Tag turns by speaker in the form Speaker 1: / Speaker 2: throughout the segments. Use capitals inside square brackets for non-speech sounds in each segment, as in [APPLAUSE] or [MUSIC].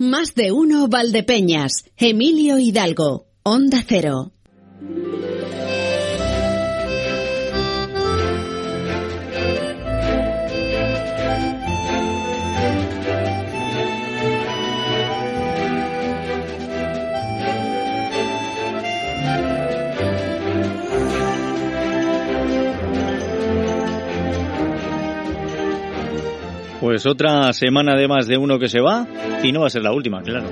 Speaker 1: Más de uno Valdepeñas. Emilio Hidalgo. Onda Cero.
Speaker 2: Pues otra semana de más de uno que se va y no va a ser la última, claro.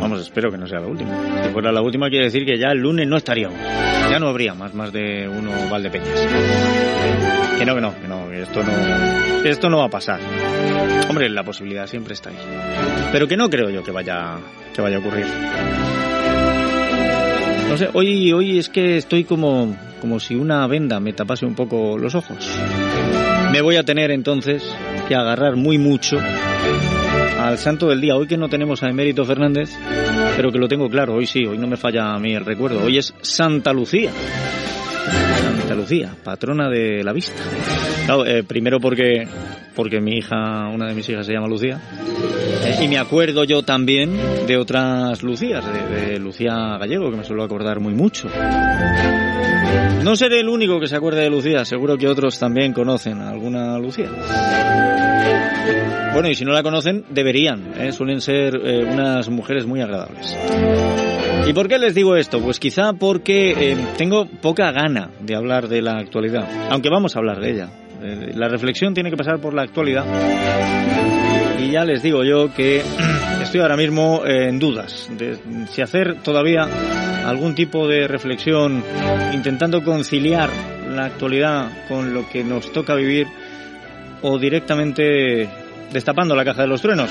Speaker 2: Vamos, espero que no sea la última. Si fuera la última quiere decir que ya el lunes no estaríamos. Ya no habría más, más de uno Valdepeñas. Que no, que no, que no, que esto no, esto no va a pasar. Hombre, la posibilidad siempre está ahí. Pero que no creo yo que vaya, que vaya a ocurrir. No sé, hoy, hoy es que estoy como, como si una venda me tapase un poco los ojos. Me voy a tener entonces que agarrar muy mucho al santo del día. Hoy que no tenemos a Emérito Fernández, pero que lo tengo claro, hoy sí, hoy no me falla a mí el recuerdo. Hoy es Santa Lucía. Santa Lucía, patrona de la vista. Claro, eh, primero porque, porque mi hija, una de mis hijas se llama Lucía. Eh, y me acuerdo yo también de otras Lucías, de, Lucía Gallego, que me suelo acordar muy mucho. No seré el único que se acuerde de Lucía, seguro que otros también conocen alguna Lucía. Bueno, y si no la conocen, deberían, ¿eh? suelen ser eh, unas mujeres muy agradables. ¿Y por qué les digo esto? Pues quizá porque eh, tengo poca gana de hablar de la actualidad, aunque vamos a hablar de ella. Eh, la reflexión tiene que pasar por la actualidad. Y ya les digo yo que [CLEARS THROAT] estoy ahora mismo en dudas de si hacer todavía algún tipo de reflexión intentando conciliar la actualidad con lo que nos toca vivir o directamente destapando la caja de los truenos.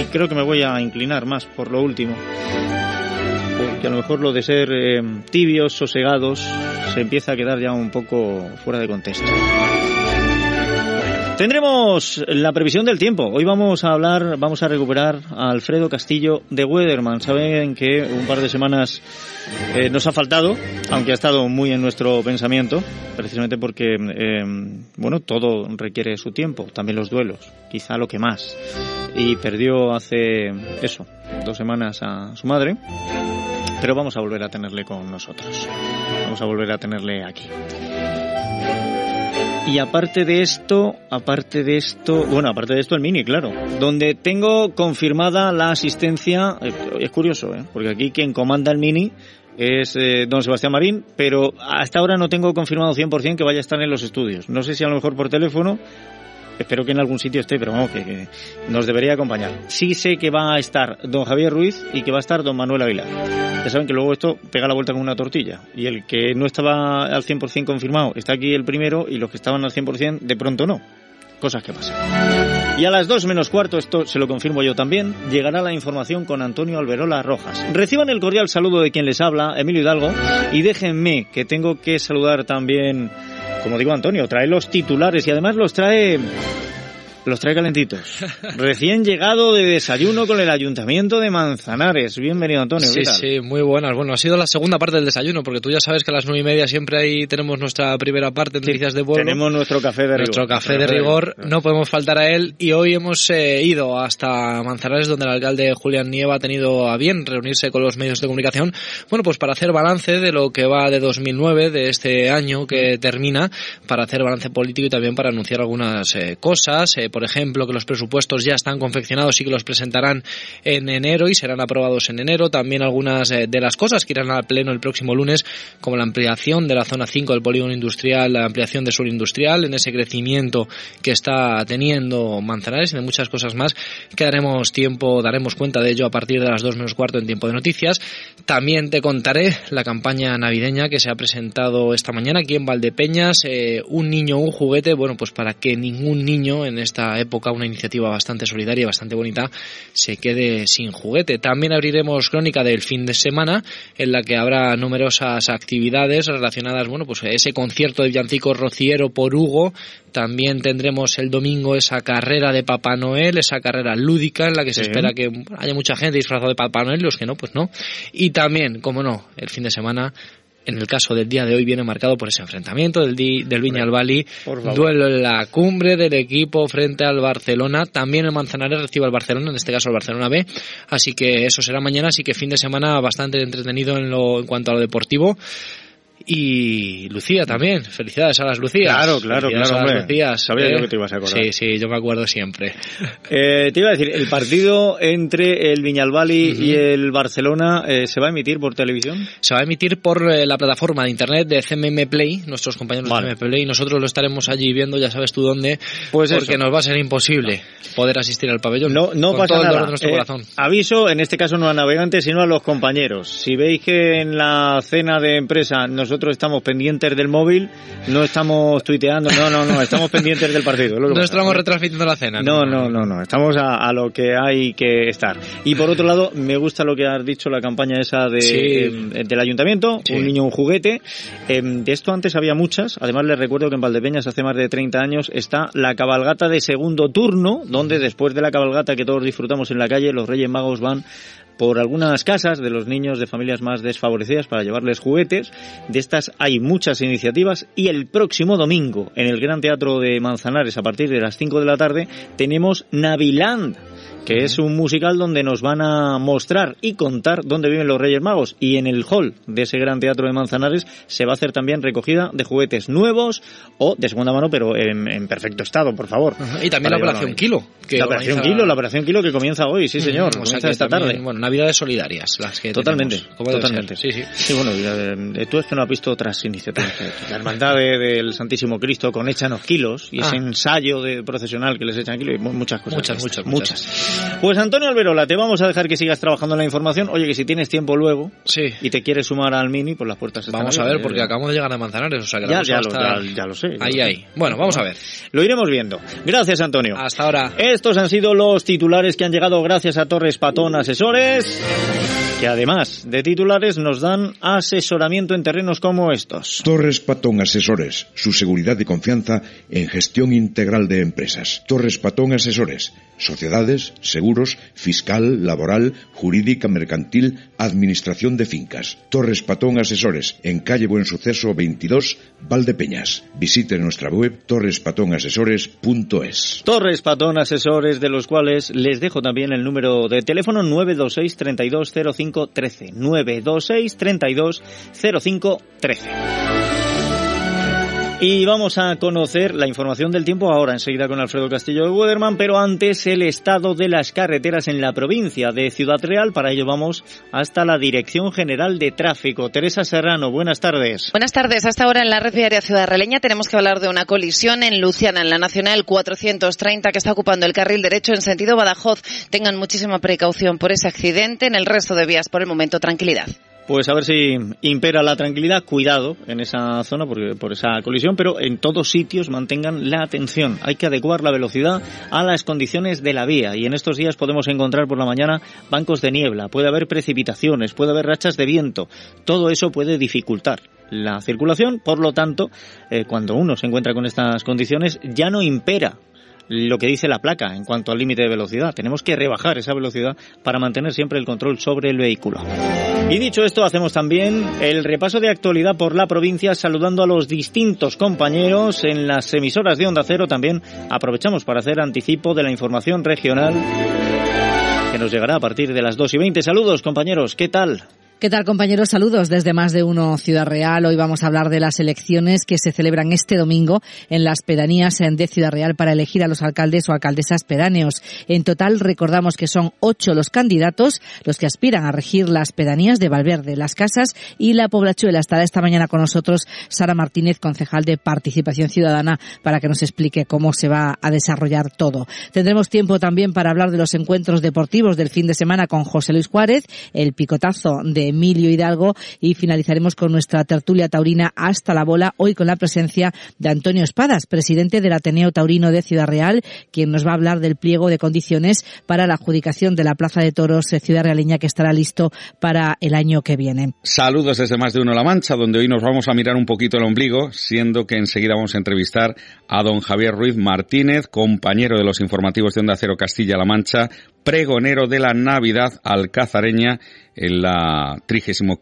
Speaker 2: Y creo que me voy a inclinar más por lo último. Porque a lo mejor lo de ser eh, tibios, sosegados, se empieza a quedar ya un poco fuera de contexto. Tendremos la previsión del tiempo. Hoy vamos a hablar, vamos a recuperar a Alfredo Castillo de Weatherman. Saben que un par de semanas eh, nos ha faltado, aunque ha estado muy en nuestro pensamiento, precisamente porque, eh, bueno, todo requiere su tiempo, también los duelos, quizá lo que más. Y perdió hace eso, dos semanas a su madre, pero vamos a volver a tenerle con nosotros. Vamos a volver a tenerle aquí. Y aparte de esto, aparte de esto, bueno, aparte de esto el mini, claro, donde tengo confirmada la asistencia, eh, es curioso, ¿eh? porque aquí quien comanda el mini es eh, don Sebastián Marín, pero hasta ahora no tengo confirmado 100% que vaya a estar en los estudios. No sé si a lo mejor por teléfono, espero que en algún sitio esté, pero vamos, que, nos debería acompañar. Sí sé que va a estar don Javier Ruiz y que va a estar don Manuel Aguilar. Ya saben que luego esto pega la vuelta con una tortilla. Y el que no estaba al 100% confirmado está aquí el primero y los que estaban al 100% de pronto no. Cosas que pasan. Y a las 2 menos cuarto, esto se lo confirmo yo también, llegará la información con Antonio Alberola Rojas. Reciban el cordial saludo de quien les habla, Emilio Hidalgo, y déjenme que tengo que saludar también, como digo Antonio, trae los titulares y además los trae los trae calentitos. [LAUGHS] Recién llegado de desayuno con el Ayuntamiento de Manzanares. Bienvenido, Antonio.
Speaker 3: Sí, sí, muy buenas. Bueno, ha sido la segunda parte del desayuno, porque tú ya sabes que a las nueve y media siempre ahí tenemos nuestra primera parte de Noticias de Pueblo.
Speaker 2: Tenemos nuestro café de rigor.
Speaker 3: Nuestro café de rigor, no podemos faltar a él. Y hoy hemos eh, ido hasta Manzanares, donde el alcalde Julián Nieva ha tenido a bien reunirse con los medios de comunicación, bueno, pues para hacer balance de lo que va de 2009, de este año que termina, para hacer balance político y también para anunciar algunas eh, cosas. Eh, por ejemplo, que los presupuestos ya están confeccionados y que los presentarán en enero y serán aprobados en enero. También algunas eh, de las cosas que irán al Pleno el próximo lunes, como la ampliación de la zona 5 del polígono industrial, la ampliación de sur industrial, en ese crecimiento que está teniendo Manzanares y de muchas cosas más, que daremos tiempo, daremos cuenta de ello a partir de las 2 menos cuarto en tiempo de noticias. También te contaré la campaña navideña que se ha presentado esta mañana aquí en Valdepeñas, eh, un niño, un juguete, bueno, pues para que ningún niño en esta época, una iniciativa bastante solidaria y bastante bonita, se quede sin juguete. También abriremos crónica del fin de semana, en la que habrá numerosas actividades relacionadas, bueno, pues ese concierto de villancicos rociero por Hugo. También tendremos el domingo esa carrera de Papá Noel, esa carrera lúdica en la que se espera que haya mucha gente disfrazada de Papá Noel, los que no, pues no. Y también, como no, el fin de semana en el caso del día de hoy viene marcado por ese enfrentamiento del, del Viña al Bali, duelo en la cumbre del equipo frente al Barcelona, también el Manzanares recibe al Barcelona, en este caso el Barcelona B, así que eso será mañana, así que fin de semana bastante entretenido en, lo, en cuanto a lo deportivo y Lucía también. Felicidades a las Lucías.
Speaker 2: Claro, claro, claro.
Speaker 3: Lucías,
Speaker 2: Sabía yo que te ibas a acordar.
Speaker 3: Sí, sí, yo me acuerdo siempre. [LAUGHS]
Speaker 2: Eh, te iba a decir, el partido entre el Viñalbali y el Barcelona eh, se va a emitir por televisión.
Speaker 3: Se va a emitir por eh, la plataforma de internet de CMM Play, nuestros compañeros de CMM Play, y nosotros lo estaremos allí viendo, ya sabes tú dónde, pues porque nos va a ser imposible poder asistir al pabellón.
Speaker 2: No, no pasa nada. nuestro corazón. Aviso, en este caso no a navegantes, sino a los compañeros. Si veis que en la cena de empresa nosotros nosotros estamos pendientes del móvil, no estamos tuiteando, no, no, no, estamos pendientes del partido.
Speaker 3: no estamos retransmitiendo la cena.
Speaker 2: No, no, no, no, estamos a, lo que hay que estar. Y por otro lado, me gusta lo que has dicho, la campaña esa de, em, del ayuntamiento, un niño, un juguete. Em, de esto antes había muchas, además les recuerdo que en Valdepeñas hace más de 30 años está la cabalgata de segundo turno, donde después de la cabalgata que todos disfrutamos en la calle, los Reyes Magos van por algunas casas de los niños de familias más desfavorecidas para llevarles juguetes. De estas hay muchas iniciativas y el próximo domingo en el Gran Teatro de Manzanares a partir de las 5 de la tarde tenemos Naviland que es un musical donde nos van a mostrar y contar dónde viven los Reyes Magos. Y en el hall de ese gran teatro de Manzanares se va a hacer también recogida de juguetes nuevos o de segunda mano, pero en, perfecto estado, por favor.
Speaker 3: Y también la Operación Kilo.
Speaker 2: la Operación Kilo, la Operación Kilo que comienza hoy, sí señor, comienza esta tarde.
Speaker 3: Bueno, Navidades solidarias las que
Speaker 2: Totalmente, totalmente.
Speaker 3: Sí, sí.
Speaker 2: Sí, bueno, eh, tú es que no has visto otras iniciativas. [LAUGHS] La hermandad del Santísimo Cristo con Échanos Kilos y ese ah. ensayo de procesional que les echan kilos y muchas cosas.
Speaker 3: Muchas, muchas, muchas.
Speaker 2: Pues Antonio Alberola, te vamos a dejar que sigas trabajando en la información. Oye, que si tienes tiempo luego
Speaker 3: sí.
Speaker 2: y te quieres sumar al mini, pues las puertas están
Speaker 3: Vamos a ver, porque acabamos de llegar a Manzanares, o sea que
Speaker 2: ya, ya, lo, ya, lo, sé.
Speaker 3: ahí, ahí. Bueno, vamos a ver.
Speaker 2: Lo iremos viendo. Gracias, Antonio.
Speaker 3: Hasta ahora.
Speaker 2: Estos han sido los titulares que han llegado gracias a Torres Patón Asesores que además de titulares nos dan asesoramiento en terrenos como estos.
Speaker 4: Torres Patón Asesores, su seguridad y confianza en gestión integral de empresas. Torres Patón Asesores, sociedades, seguros, fiscal, laboral, jurídica, mercantil, administración de fincas. Torres Patón Asesores, en calle Buen Suceso 22, Valdepeñas. Visite nuestra web torrespatonasesores.es.
Speaker 2: Torres Patón Asesores, de los cuales les dejo también el número de teléfono 926 3205 13 926 32 05 13. Y vamos a conocer la información del tiempo ahora, enseguida con Alfredo Castillo de Wederman, pero antes el estado de las carreteras en la provincia de Ciudad Real. Para ello vamos hasta la Dirección General de Tráfico. Teresa Serrano, buenas tardes.
Speaker 5: Buenas tardes. Hasta ahora en la red viaria Ciudad Realeña tenemos que hablar de una colisión en Luciana, en la Nacional 430, que está ocupando el carril derecho en sentido Badajoz. Tengan muchísima precaución por ese accidente. En el resto de vías, por el momento, tranquilidad
Speaker 2: pues a ver si impera la tranquilidad, cuidado en esa zona porque, por esa colisión, pero en todos sitios mantengan la atención. Hay que adecuar la velocidad a las condiciones de la vía y en estos días podemos encontrar por la mañana bancos de niebla, puede haber precipitaciones, puede haber rachas de viento. Todo eso puede dificultar la circulación, por lo tanto, eh, cuando uno se encuentra con estas condiciones ya no impera lo que dice la placa en cuanto al límite de velocidad. Tenemos que rebajar esa velocidad para mantener siempre el control sobre el vehículo. Y dicho esto, hacemos también el repaso de actualidad por la provincia, saludando a los distintos compañeros en las emisoras de Onda Cero. También aprovechamos para hacer anticipo de la información regional que nos llegará a partir de las 2 y 20. Saludos, compañeros, ¿qué tal?
Speaker 6: ¿Qué tal compañeros? Saludos desde más de uno Ciudad Real. Hoy vamos a hablar de las elecciones que se celebran este domingo en las pedanías de Ciudad Real para elegir a los alcaldes o alcaldesas pedáneos. En total recordamos que son ocho los candidatos, los que aspiran a regir las pedanías de Valverde, Las Casas y La Poblachuela. Estará esta mañana con nosotros Sara Martínez, concejal de Participación Ciudadana, para que nos explique cómo se va a desarrollar todo. Tendremos tiempo también para hablar de los encuentros deportivos del fin de semana con José Luis Juárez, el picotazo de Emilio Hidalgo y finalizaremos con nuestra tertulia taurina hasta la bola, hoy con la presencia de Antonio Espadas, presidente del Ateneo Taurino de Ciudad Real, quien nos va a hablar del pliego de condiciones para la adjudicación de la Plaza de Toros Ciudad Realeña que estará listo para el año que viene.
Speaker 7: Saludos desde Más de Uno La Mancha, donde hoy nos vamos a mirar un poquito el ombligo, siendo que enseguida vamos a entrevistar a don Javier Ruiz Martínez, compañero de los informativos de Onda Cero Castilla-La Mancha, pregonero de la Navidad alcazareña en la 35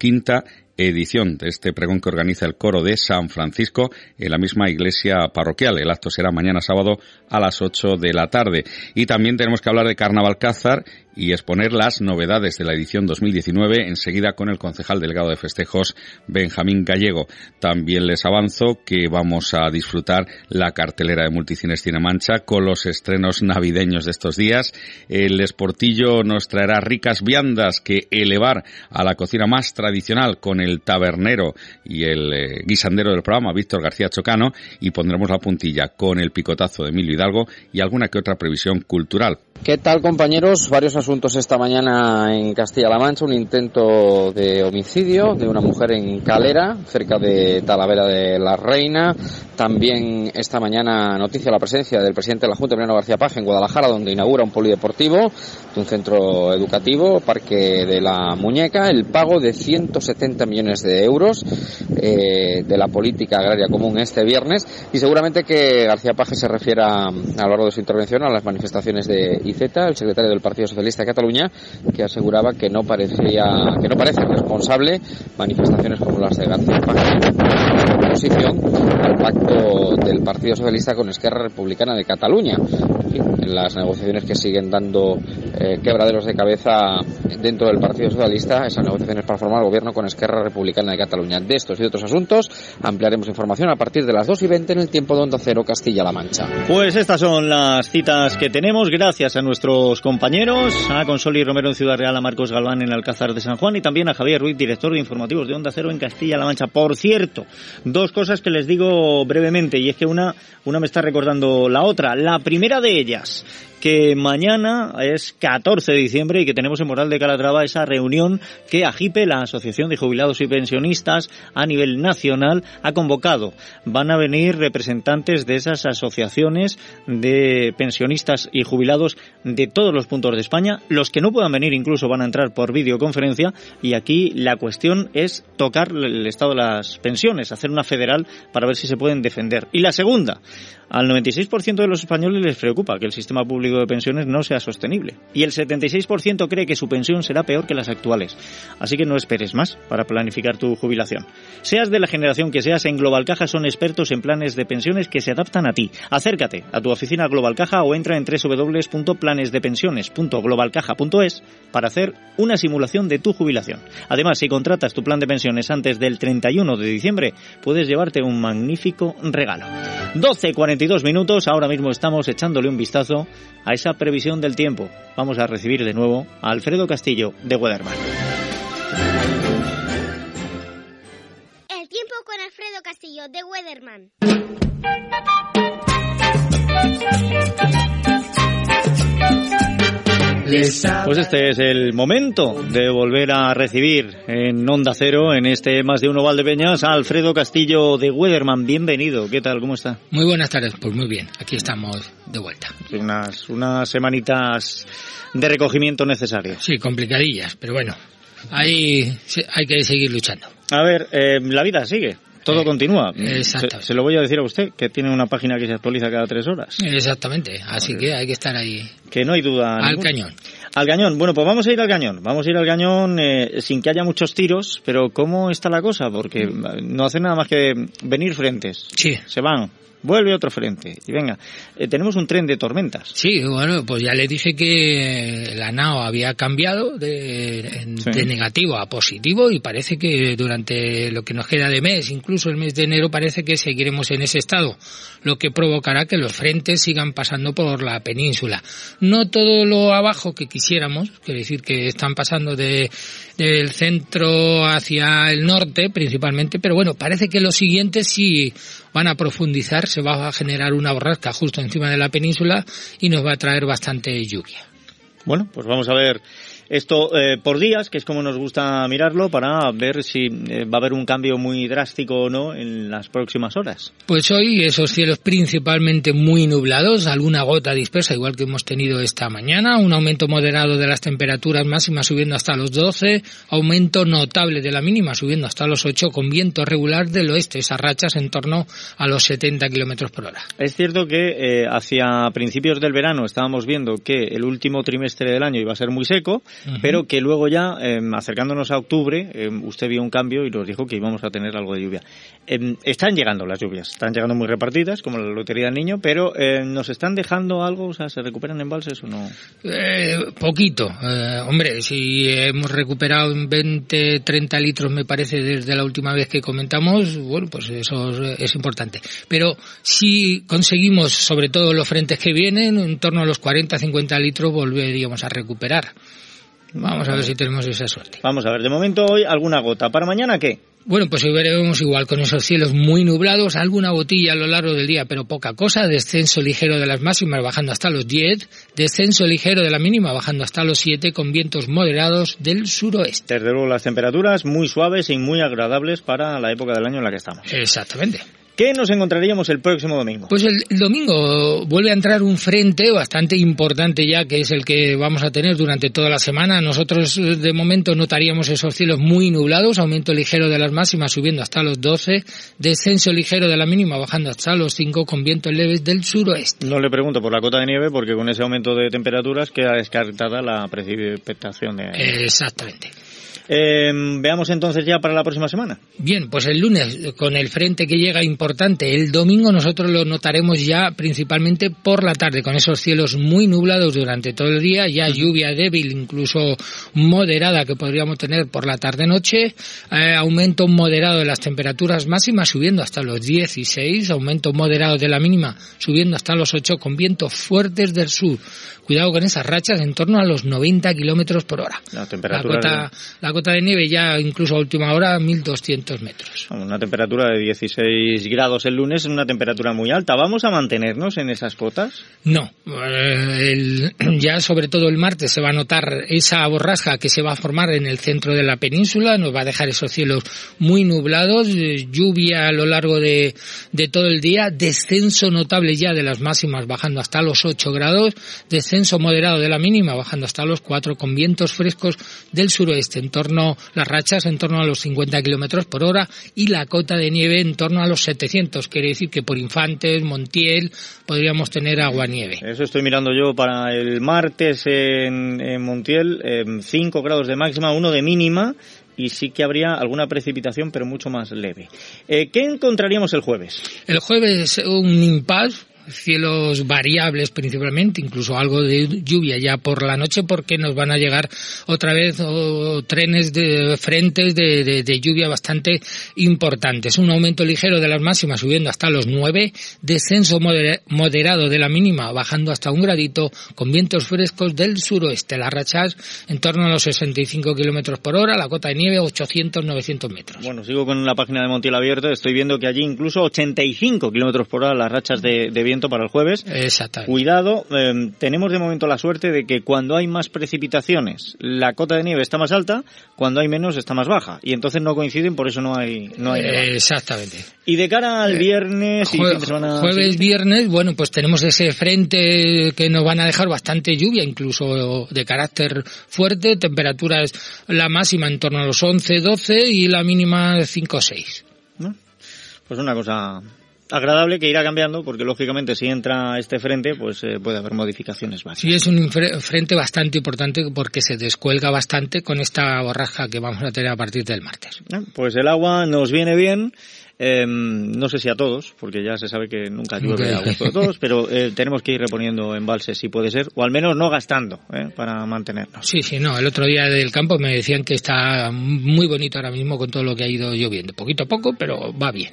Speaker 7: edición de este pregón que organiza el coro de San Francisco en la misma iglesia parroquial. El acto será mañana sábado a las 8 de la tarde. Y también tenemos que hablar de Carnaval Cázar y exponer las novedades de la edición 2019 enseguida con el concejal delegado de festejos Benjamín Gallego. También les avanzo que vamos a disfrutar la cartelera de Multicines Cinemancha con los estrenos navideños de estos días. El Esportillo nos traerá ricas viandas que elevar a la cocina más tradicional con el tabernero y el eh, guisandero del programa, Víctor García Chocano, y pondremos la puntilla con el picotazo de Emilio Hidalgo y alguna que otra previsión cultural.
Speaker 8: ¿Qué tal compañeros? Varios asuntos esta mañana en Castilla-La Mancha. Un intento de homicidio de una mujer en Calera, cerca de Talavera de la Reina. También esta mañana noticia la presencia del presidente de la Junta, Emiliano García Paz, en Guadalajara, donde inaugura un polideportivo de un centro educativo, Parque de la Muñeca. El pago de 170 millones de euros eh, de la política agraria común este viernes. Y seguramente que García Paje se refiera a lo largo de su intervención a las manifestaciones de IZ, el secretario del Partido Socialista de Cataluña, que aseguraba que no parecía, que no parece responsable manifestaciones como las de García en oposición al pacto del Partido Socialista con Esquerra Republicana de Cataluña. En, las negociaciones que siguen dando eh, quebraderos de cabeza dentro del Partido Socialista, esas negociaciones para formar gobierno con Esquerra Republicana de Cataluña. De estos y otros asuntos ampliaremos información a partir de las 2 y 20 en el tiempo de Onda Cero Castilla-La Mancha.
Speaker 2: Pues estas son las citas que tenemos. Gracias a nuestros compañeros, a Consoli Romero en Ciudad Real, a Marcos Galván en Alcázar de San Juan y también a Javier Ruiz, director de informativos de Onda Cero en Castilla-La Mancha. Por cierto, dos cosas que les digo brevemente y es que una, una me está recordando la otra. La primera de ellas, que mañana es 14 de diciembre y que tenemos en Moral de Calatrava esa reunión que AGIPE, la Asociación de Jubilados y Pensionistas a nivel nacional, ha convocado. Van a venir representantes de esas asociaciones de pensionistas y jubilados de todos los puntos de España. Los que no puedan venir incluso van a entrar por videoconferencia y aquí la cuestión es tocar el estado de las pensiones, hacer una federal para ver si se pueden defender. Y la segunda, al 96% de los españoles les preocupa que el sistema público de pensiones no sea sostenible. Y el 76% cree que su pensión será peor que las actuales. Así que no esperes más para planificar tu jubilación. Seas de la generación que seas, en Global Caja son expertos en planes de pensiones que se adaptan a ti. Acércate a tu oficina Global Caja o entra en www.planesdepensiones.globalcaja.es para hacer una simulación de tu jubilación. Además, si contratas tu plan de pensiones antes del 31 de diciembre, puedes llevarte un magnífico regalo. 12.42 minutos, ahora mismo estamos echándole un vistazo a esa previsión del tiempo. Vamos a recibir de nuevo a Alfredo Castillo de Weatherman.
Speaker 9: El tiempo con Alfredo Castillo de Weatherman.
Speaker 2: Pues este es el momento de volver a recibir en Onda Cero, en este Más de Uno Valdepeñas, a Alfredo Castillo de Weatherman. Bienvenido, ¿qué tal? ¿Cómo está?
Speaker 10: Muy buenas tardes, pues muy bien, aquí estamos de vuelta.
Speaker 2: Unas, unas semanitas de recogimiento necesarias.
Speaker 10: Sí, complicadillas, pero bueno, ahí hay que seguir luchando.
Speaker 2: A ver, eh, la vida sigue. Todo
Speaker 10: Eh,
Speaker 2: continúa.
Speaker 10: exacto.
Speaker 2: Se, se lo voy a decir a usted, que tiene una página que se actualiza cada tres horas.
Speaker 10: Exactamente, así que hay que estar ahí
Speaker 2: Que no hay duda.
Speaker 10: al
Speaker 2: ninguna.
Speaker 10: cañón.
Speaker 2: Al cañón. Bueno, pues vamos a ir al cañón. Vamos a ir al cañón eh, sin que haya muchos tiros, pero ¿cómo está la cosa? Porque no hace nada más que venir frentes.
Speaker 10: Sí.
Speaker 2: Se van. Vuelve otro frente. Y venga, eh, tenemos un tren de tormentas.
Speaker 10: Sí, bueno, pues ya le dije que la NAO había cambiado de, en-
Speaker 2: Sí.
Speaker 10: de negativo a positivo y parece que durante lo que nos queda de mes, incluso el mes de enero, parece que seguiremos en ese estado, lo que provocará que los frentes sigan pasando por la península. No todo lo abajo que quisiéramos, quiere decir que están pasando de, del centro hacia el norte principalmente, pero bueno, parece que los siguientes sí van a profundizar, se va a generar una borrasca justo encima de la península y nos va a traer bastante lluvia.
Speaker 2: Bueno, pues vamos a ver esto eh, por días, que es como nos gusta mirarlo, para ver si eh, va a haber un cambio muy drástico o no en las próximas horas.
Speaker 10: Pues hoy esos cielos principalmente muy nublados, alguna gota dispersa, igual que hemos tenido esta mañana, un aumento moderado de las temperaturas máximas subiendo hasta los 12, aumento notable de la mínima subiendo hasta los 8 con viento regular del oeste, esas rachas en torno a los 70 kilómetros por hora.
Speaker 2: Es cierto que eh, hacia principios del verano estábamos viendo que el último trimestre del año iba a ser muy seco pero que luego ya, em, acercándonos a octubre, em, usted vio un cambio y nos dijo que íbamos a tener algo de lluvia. Em, están llegando las lluvias, están llegando muy repartidas, como la lotería del niño, pero ¿nos están dejando algo? O sea, ¿se recuperan embalses o no?
Speaker 10: Eh, poquito. Eh, hombre, si hemos recuperado 20, 30 litros, me parece, desde la última vez que comentamos, bueno, pues eso es importante. Pero si conseguimos, sobre todo los frentes que vienen, en torno a los 40, 50 litros, volveríamos a recuperar. Vamos a ver si tenemos esa suerte.
Speaker 2: Vamos a ver, de momento hoy alguna gota. ¿Para mañana qué?
Speaker 10: Bueno, pues hoy veremos igual con esos cielos muy nublados, alguna botilla a lo largo del día, pero poca cosa, descenso ligero de las máximas bajando hasta los 10, descenso ligero de la mínima bajando hasta los 7 con vientos moderados del suroeste.
Speaker 2: Desde luego las temperaturas muy suaves y muy agradables para la época del año en la que estamos.
Speaker 10: Exactamente.
Speaker 2: ¿Qué nos encontraríamos el próximo domingo?
Speaker 10: Pues el, domingo vuelve a entrar un frente bastante importante ya, que es el que vamos a tener durante toda la semana. Nosotros de momento notaríamos esos cielos muy nublados, aumento ligero de las máximas subiendo hasta los 12, descenso ligero de la mínima bajando hasta los 5 con vientos leves del suroeste.
Speaker 2: No le pregunto por la cota de nieve porque con ese aumento de temperaturas queda descartada la precipitación de...
Speaker 10: Exactamente.
Speaker 2: Eh, veamos entonces ya para la próxima semana.
Speaker 10: Bien, pues el lunes con el frente que llega importante, el domingo nosotros lo notaremos ya principalmente por la tarde, con esos cielos muy nublados durante todo el día, ya lluvia débil, incluso moderada que podríamos tener por la tarde-noche, eh, aumento moderado de las temperaturas máximas subiendo hasta los 16, aumento moderado de la mínima subiendo hasta los 8 con vientos fuertes del sur. Cuidado con esas rachas en torno a los 90 kilómetros por hora.
Speaker 2: La temperatura
Speaker 10: la cota de nieve ya incluso a última hora 1200 metros.
Speaker 2: Una temperatura de 16 grados el lunes es una temperatura muy alta. ¿Vamos a mantenernos en esas cotas?
Speaker 10: No. Eh, [CLEARS THROAT] ya sobre todo el martes se va a notar esa borrasca que se va a formar en el centro de la península. Nos va a dejar esos cielos muy nublados, eh, lluvia a lo largo de, de todo el día, descenso notable ya de las máximas bajando hasta los 8 grados, descenso moderado de la mínima bajando hasta los 4 con vientos frescos del suroeste en torno las rachas en torno a los 50 kilómetros por hora y la cota de nieve en torno a los 700. Quiere decir que por Infantes, Montiel, podríamos tener agua nieve.
Speaker 2: Eso estoy mirando yo para el martes en, Montiel, 5 grados de máxima, 1 de mínima y sí que habría alguna precipitación, pero mucho más leve. Eh, ¿Qué encontraríamos el jueves?
Speaker 10: El jueves un impasse cielos variables principalmente, incluso algo de lluvia ya por la noche porque nos van a llegar otra vez trenes de frentes de, de, lluvia bastante importantes. Un aumento ligero de las máximas subiendo hasta los 9, descenso moderado de la mínima bajando hasta un gradito con vientos frescos del suroeste. Las rachas en torno a los 65 kilómetros por hora, la cota de nieve 800-900 metros.
Speaker 2: Bueno, sigo con la página de Montiel abierto, estoy viendo que allí incluso 85 kilómetros por hora las rachas de, de viento para el jueves.
Speaker 10: Exactamente.
Speaker 2: Cuidado, em, tenemos de momento la suerte de que cuando hay más precipitaciones, la cota de nieve está más alta, cuando hay menos está más baja. Y entonces no coinciden, por eso no hay, no hay
Speaker 10: Exactamente.
Speaker 2: Y de cara al eh, viernes y
Speaker 10: Jueves, viernes, bueno, pues tenemos ese frente que nos van a dejar bastante lluvia, incluso de carácter fuerte, temperaturas la máxima en torno a los 11, 12 y la mínima 5 o 6.
Speaker 2: Pues una cosa agradable que irá cambiando porque lógicamente si entra este frente pues eh, puede haber modificaciones básicas.
Speaker 10: Sí, es un frente bastante importante porque se descuelga bastante con esta borraja que vamos a tener a partir del martes.
Speaker 2: Ah, pues el agua nos viene bien. Em, no sé si a todos, porque ya se sabe que nunca llueve a gusto de todos, pero eh, tenemos que ir reponiendo embalses si puede ser, o al menos no gastando, eh, para mantenernos.
Speaker 10: Sí, sí, no. El otro día del campo me decían que está muy bonito ahora mismo con todo lo que ha ido lloviendo. Poquito a poco, pero va bien.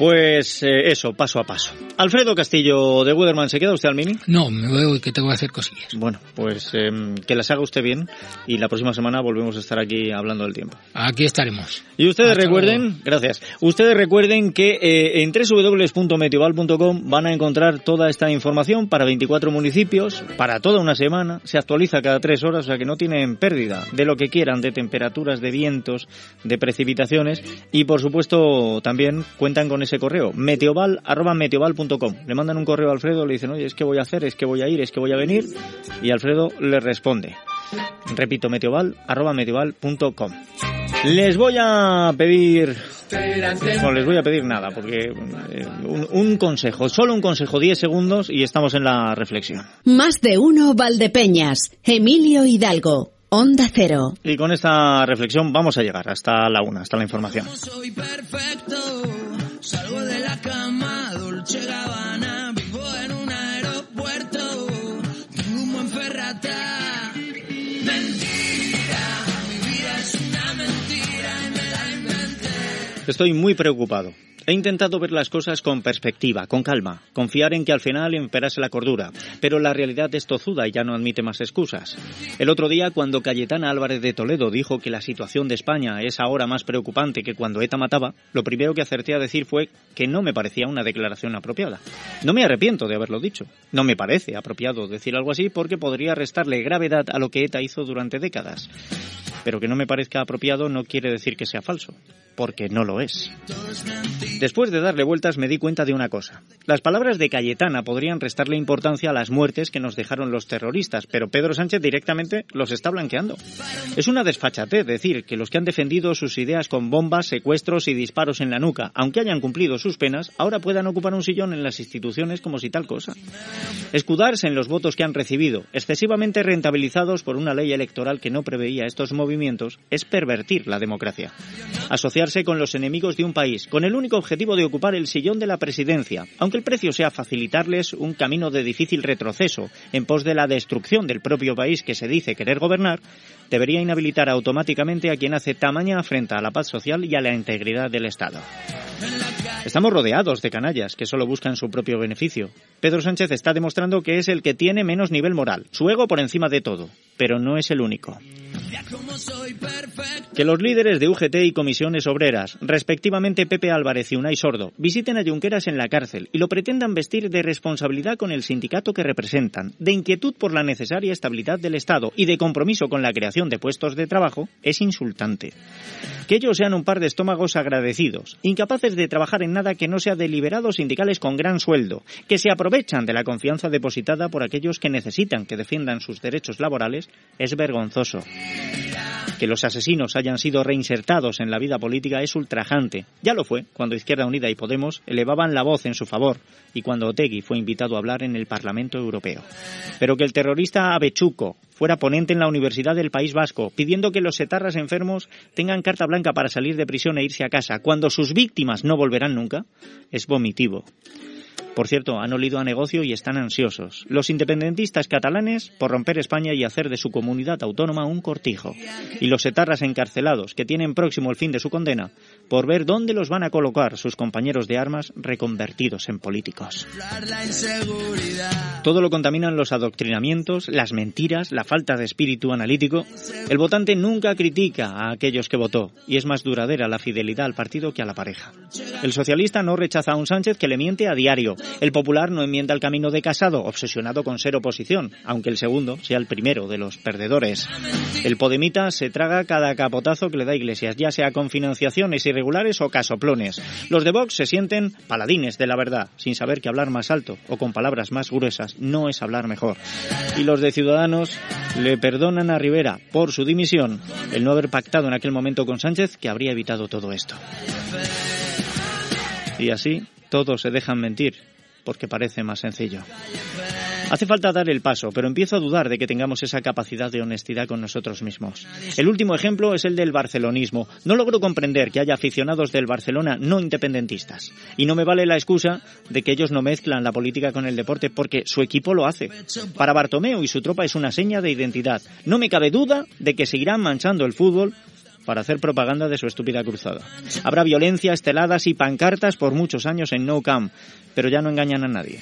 Speaker 2: Pues eh, eso, paso a paso. Alfredo Castillo de Weatherman, ¿se queda usted al mini?
Speaker 10: No, me voy que tengo que hacer cosillas.
Speaker 2: Bueno, pues em, que las haga usted bien y la próxima semana volvemos a estar aquí hablando del tiempo.
Speaker 10: Aquí estaremos.
Speaker 2: Y ustedes recuerden, gracias, ustedes recuerden que eh, en www.metioval.com van a encontrar toda esta información para 24 municipios, para toda una semana, se actualiza cada tres horas, o sea que no tienen pérdida de lo que quieran, de temperaturas, de vientos, de precipitaciones y por supuesto también cuentan con ese correo, meteoval, arroba meteoval.com. Le mandan un correo a Alfredo, le dicen, oye, es que voy a hacer, es que voy a ir, es que voy a venir, y Alfredo le responde. Repito, meteoval, arroba meteoval.com. Les voy a pedir... No les voy a pedir nada, porque eh, un, un, consejo, solo un consejo, 10 segundos y estamos en la reflexión.
Speaker 1: Más de uno Valdepeñas, Emilio Hidalgo, Onda Cero.
Speaker 2: Y con esta reflexión vamos a llegar hasta la una, hasta la información.
Speaker 11: Soy perfecto, cama, Dolce Gabbana, vivo en un aeropuerto, tengo un buen ferrata. Mentira, mi vida es una mentira y me la inventé.
Speaker 2: Estoy muy preocupado. He intentado ver las cosas con perspectiva, con calma, confiar en que al final imperase la cordura, pero la realidad es tozuda y ya no admite más excusas. El otro día, cuando Cayetana Álvarez de Toledo dijo que la situación de España es ahora más preocupante que cuando ETA mataba, lo primero que acerté a decir fue que no me parecía una declaración apropiada. No me arrepiento de haberlo dicho. No me parece apropiado decir algo así porque podría restarle gravedad a lo que ETA hizo durante décadas. Pero que no me parezca apropiado no quiere decir que sea falso, porque no lo es. Después de darle vueltas me di cuenta de una cosa. Las palabras de Cayetana podrían restarle importancia a las muertes que nos dejaron los terroristas, pero Pedro Sánchez directamente los está blanqueando. Es una desfachatez decir que los que han defendido sus ideas con bombas, secuestros y disparos en la nuca, aunque hayan cumplido sus penas, ahora puedan ocupar un sillón en las instituciones como si tal cosa. Escudarse en los votos que han recibido, excesivamente rentabilizados por una ley electoral que no preveía estos movimientos, es pervertir la democracia. Asociarse con los enemigos de un país, con el único objetivo de ocupar el sillón de la presidencia, aunque el precio sea facilitarles un camino de difícil retroceso en pos de la destrucción del propio país que se dice querer gobernar, debería inhabilitar automáticamente a quien hace tamaña afrenta a la paz social y a la integridad del Estado. Estamos rodeados de canallas que solo buscan su propio beneficio. Pedro Sánchez está demostrando que es el que tiene menos nivel moral, su ego por encima de todo, pero no es el único. Que los líderes de UGT y comisiones obreras, respectivamente Pepe Álvarez y Sordo, visiten a Junqueras en la cárcel y lo pretendan vestir de responsabilidad con el sindicato que representan, de inquietud por la necesaria estabilidad del Estado y de compromiso con la creación de puestos de trabajo, es insultante. Que ellos sean un par de estómagos agradecidos, incapaces de trabajar en nada que no sea deliberados sindicales con gran sueldo, que se aprovechan de la confianza depositada por aquellos que necesitan que defiendan sus derechos laborales, es vergonzoso. Que los asesinos hayan sido reinsertados en la vida política es ultrajante. Ya lo fue cuando Izquierda Unida y Podemos elevaban la voz en su favor y cuando Otegui fue invitado a hablar en el Parlamento Europeo. Pero que el terrorista Avechuco fuera ponente en la Universidad del País Vasco, pidiendo que los etarras enfermos tengan carta blanca para salir de prisión e irse a casa, cuando sus víctimas no volverán nunca, es vomitivo. Por cierto, han olido a negocio y están ansiosos. Los independentistas catalanes por romper España y hacer de su comunidad autónoma un cortijo. Y los etarras encarcelados, que tienen próximo el fin de su condena, por ver dónde los van a colocar sus compañeros de armas reconvertidos en políticos. Todo lo contaminan los adoctrinamientos, las mentiras, la falta de espíritu analítico. El votante nunca critica a aquellos que votó y es más duradera la fidelidad al partido que a la pareja. El socialista no rechaza a un Sánchez que le miente a diario. El popular no enmienda el camino de Casado, obsesionado con ser oposición, aunque el segundo sea el primero de los perdedores. El Podemita se traga cada capotazo que le da Iglesias, ya sea con financiaciones irregulares o casoplones. Los de Vox se sienten paladines de la verdad, sin saber que hablar más alto o con palabras más gruesas no es hablar mejor. Y los de Ciudadanos le perdonan a Rivera por su dimisión el no haber pactado en aquel momento con Sánchez que habría evitado todo esto. Y así todos se dejan mentir porque parece más sencillo. Hace falta dar el paso, pero empiezo a dudar de que tengamos esa capacidad de honestidad con nosotros mismos. El último ejemplo es el del barcelonismo. No logro comprender que haya aficionados del Barcelona no independentistas. Y no me vale la excusa de que ellos no mezclan la política con el deporte porque su equipo lo hace. Para Bartomeu y su tropa es una seña de identidad. No me cabe duda de que seguirán manchando el fútbol para hacer propaganda de su estúpida cruzada. Habrá violencia, esteladas y pancartas por muchos años en No Camp, pero ya no engañan a nadie.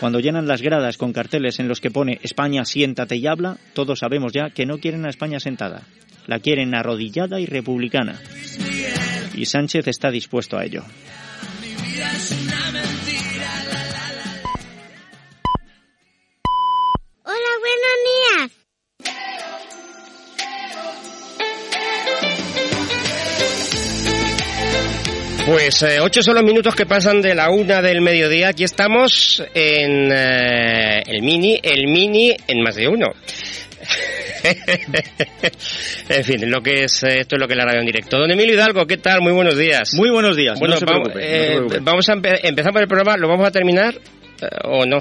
Speaker 2: Cuando llenan las gradas con carteles en los que pone España siéntate y habla, todos sabemos ya que no quieren a España sentada, la quieren arrodillada y republicana. Y Sánchez está dispuesto a ello.
Speaker 9: Hola, buenos días.
Speaker 12: Pues eh, ocho son los minutos que pasan de la una del mediodía. Aquí estamos en eh, el mini, el mini en más de uno. [LAUGHS] en fin, lo que es eh, esto es lo que es la radio en directo. Don Emilio Hidalgo, ¿qué tal? Muy buenos días.
Speaker 2: Muy buenos días.
Speaker 12: Bueno,
Speaker 2: no se preocupe,
Speaker 12: eh,
Speaker 2: se preocupe.
Speaker 12: vamos a empe- empezar por el programa. ¿Lo vamos a terminar eh, o no?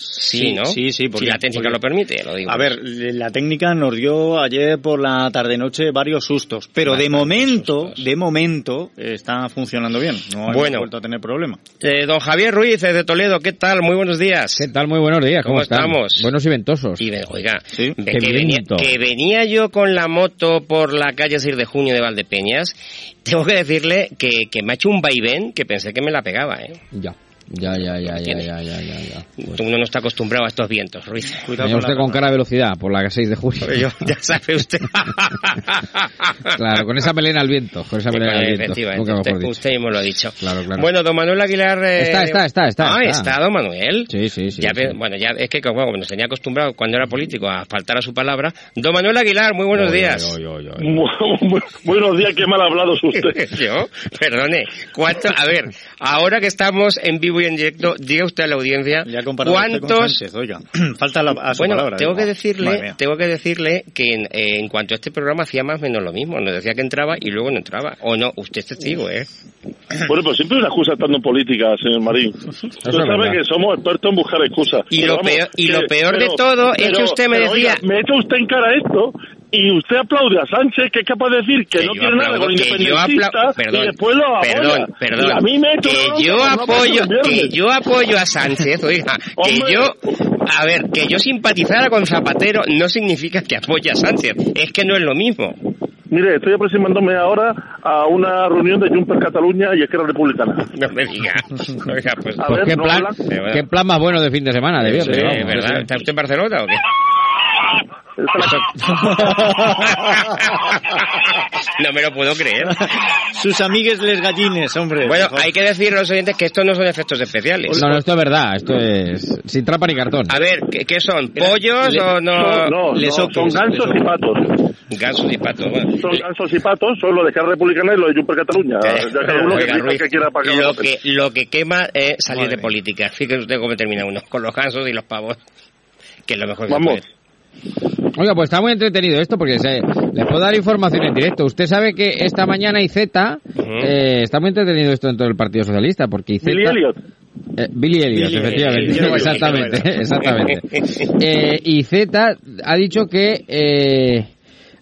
Speaker 12: Sí, ¿no?
Speaker 2: Sí, sí,
Speaker 12: porque, si la técnica
Speaker 2: porque,
Speaker 12: lo permite, lo digo.
Speaker 2: A ver, la técnica nos dio ayer por la tarde-noche varios sustos, pero Bastante de momento, sustos. de momento, está funcionando bien. No hemos
Speaker 12: bueno,
Speaker 2: vuelto a tener problema.
Speaker 12: Eh, don Javier Ruiz, de Toledo, ¿qué tal? Muy buenos días.
Speaker 13: ¿Qué tal? Muy buenos días. ¿Cómo,
Speaker 12: ¿Cómo
Speaker 13: estamos? Buenos y ventosos.
Speaker 12: Y, oiga, ¿Sí? que, venía, que venía yo con la moto por la calle 6 de junio de Valdepeñas, tengo que decirle que, que me ha hecho un vaivén que pensé que me la pegaba, ¿eh?
Speaker 13: Ya. Ya, ya, ya, ya, ya, ya, ya, ya.
Speaker 12: Pues... Uno no está acostumbrado a estos vientos, Ruiz.
Speaker 13: Cuidado usted con cara de velocidad por la 6 de julio.
Speaker 12: Yo, ya sabe usted. [LAUGHS]
Speaker 13: claro, con esa melena al viento. Con esa melena al viento.
Speaker 12: Efectivamente, usted, usted, mismo lo ha dicho.
Speaker 13: Claro, claro.
Speaker 12: Bueno, don Manuel Aguilar... Eh...
Speaker 13: Está, está, está, está.
Speaker 12: Ah, está. está, don Manuel.
Speaker 13: Sí, sí, sí.
Speaker 12: Ya,
Speaker 13: sí.
Speaker 12: Bueno, ya es que como nos tenía acostumbrado cuando era político a faltar a su palabra. Don Manuel Aguilar, muy buenos
Speaker 13: oy,
Speaker 12: días.
Speaker 13: Oy, oy,
Speaker 14: buenos días, qué mal hablado es [LAUGHS] usted.
Speaker 12: Yo, perdone. ¿Cuánto? A ver, ahora que estamos en vivo y en directo, diga usted a la audiencia cuántos
Speaker 2: Sánchez, oiga, [CLEARS THROAT] falta la, a su
Speaker 12: bueno
Speaker 2: palabra,
Speaker 12: tengo
Speaker 2: digo.
Speaker 12: que decirle tengo que decirle que en, eh, en, cuanto a este programa hacía más o menos lo mismo nos decía que entraba y luego no entraba. O no usted es testigo eh [CLEARS THROAT]
Speaker 14: bueno pues siempre una excusa estando en política señor Marín. Usted sabe que somos expertos en buscar excusas
Speaker 12: y lo
Speaker 14: vamos,
Speaker 12: peor y
Speaker 14: que,
Speaker 12: lo peor
Speaker 14: pero,
Speaker 12: de todo
Speaker 14: pero,
Speaker 12: es que usted me
Speaker 14: pero,
Speaker 12: decía
Speaker 14: oiga, me echa usted en cara esto y usted aplaude a Sánchez, que es capaz de decir que,
Speaker 12: que
Speaker 14: no quiere nada con
Speaker 12: independentista
Speaker 14: y después lo apoya.
Speaker 12: Perdón, perdón.
Speaker 14: Y a mí me
Speaker 12: que yo apoyo, que yo apoyo a Sánchez, oiga, que yo, a ver, que yo simpatizara con Zapatero no significa que apoye a Sánchez, es que no es lo mismo.
Speaker 14: Mire, estoy aproximándome ahora a una reunión de Junts per Cataluña y Esquerra Republicana.
Speaker 12: No me diga. [LAUGHS] Oiga, pues,
Speaker 13: pues ver, ¿qué, no plan, ¿qué plan más bueno de fin de semana? De
Speaker 12: sí, ¿verdad? ¿Está usted en Barcelona o qué? [LAUGHS] no me lo puedo creer.
Speaker 2: Sus amigues les gallines, hombre.
Speaker 12: Bueno, hay que decir a los oyentes que estos no son efectos especiales.
Speaker 13: No, no, esto es verdad. Esto es sin trampa ni cartón.
Speaker 12: A ver, ¿qué, qué son? ¿Pollos
Speaker 14: le,
Speaker 12: o no?
Speaker 14: No, no, son gansos y patos.
Speaker 12: Gansos y patos, bueno.
Speaker 14: Son gansos y patos, son lo de Esquerra Republicana y lo de Junts per Cataluña.
Speaker 12: Eh,
Speaker 14: ya cada uno
Speaker 12: oiga,
Speaker 14: que,
Speaker 12: Ruiz,
Speaker 14: que quiera pagar
Speaker 12: lo que, lo que quema es salir Madre de política. Fíjese usted cómo termina uno, con los gansos y los pavos. Que es lo mejor que
Speaker 14: Vamos.
Speaker 13: Oiga, pues está muy entretenido esto porque se, le puedo dar información en directo. Usted sabe que esta mañana IZ, uh -huh. eh, está muy entretenido esto dentro del Partido Socialista porque IZ...
Speaker 14: Billy Elliot.
Speaker 13: Eh, Billy Elliot, Billy efectivamente.
Speaker 14: Elliot.
Speaker 13: exactamente, exactamente. eh, IZ ha dicho que eh,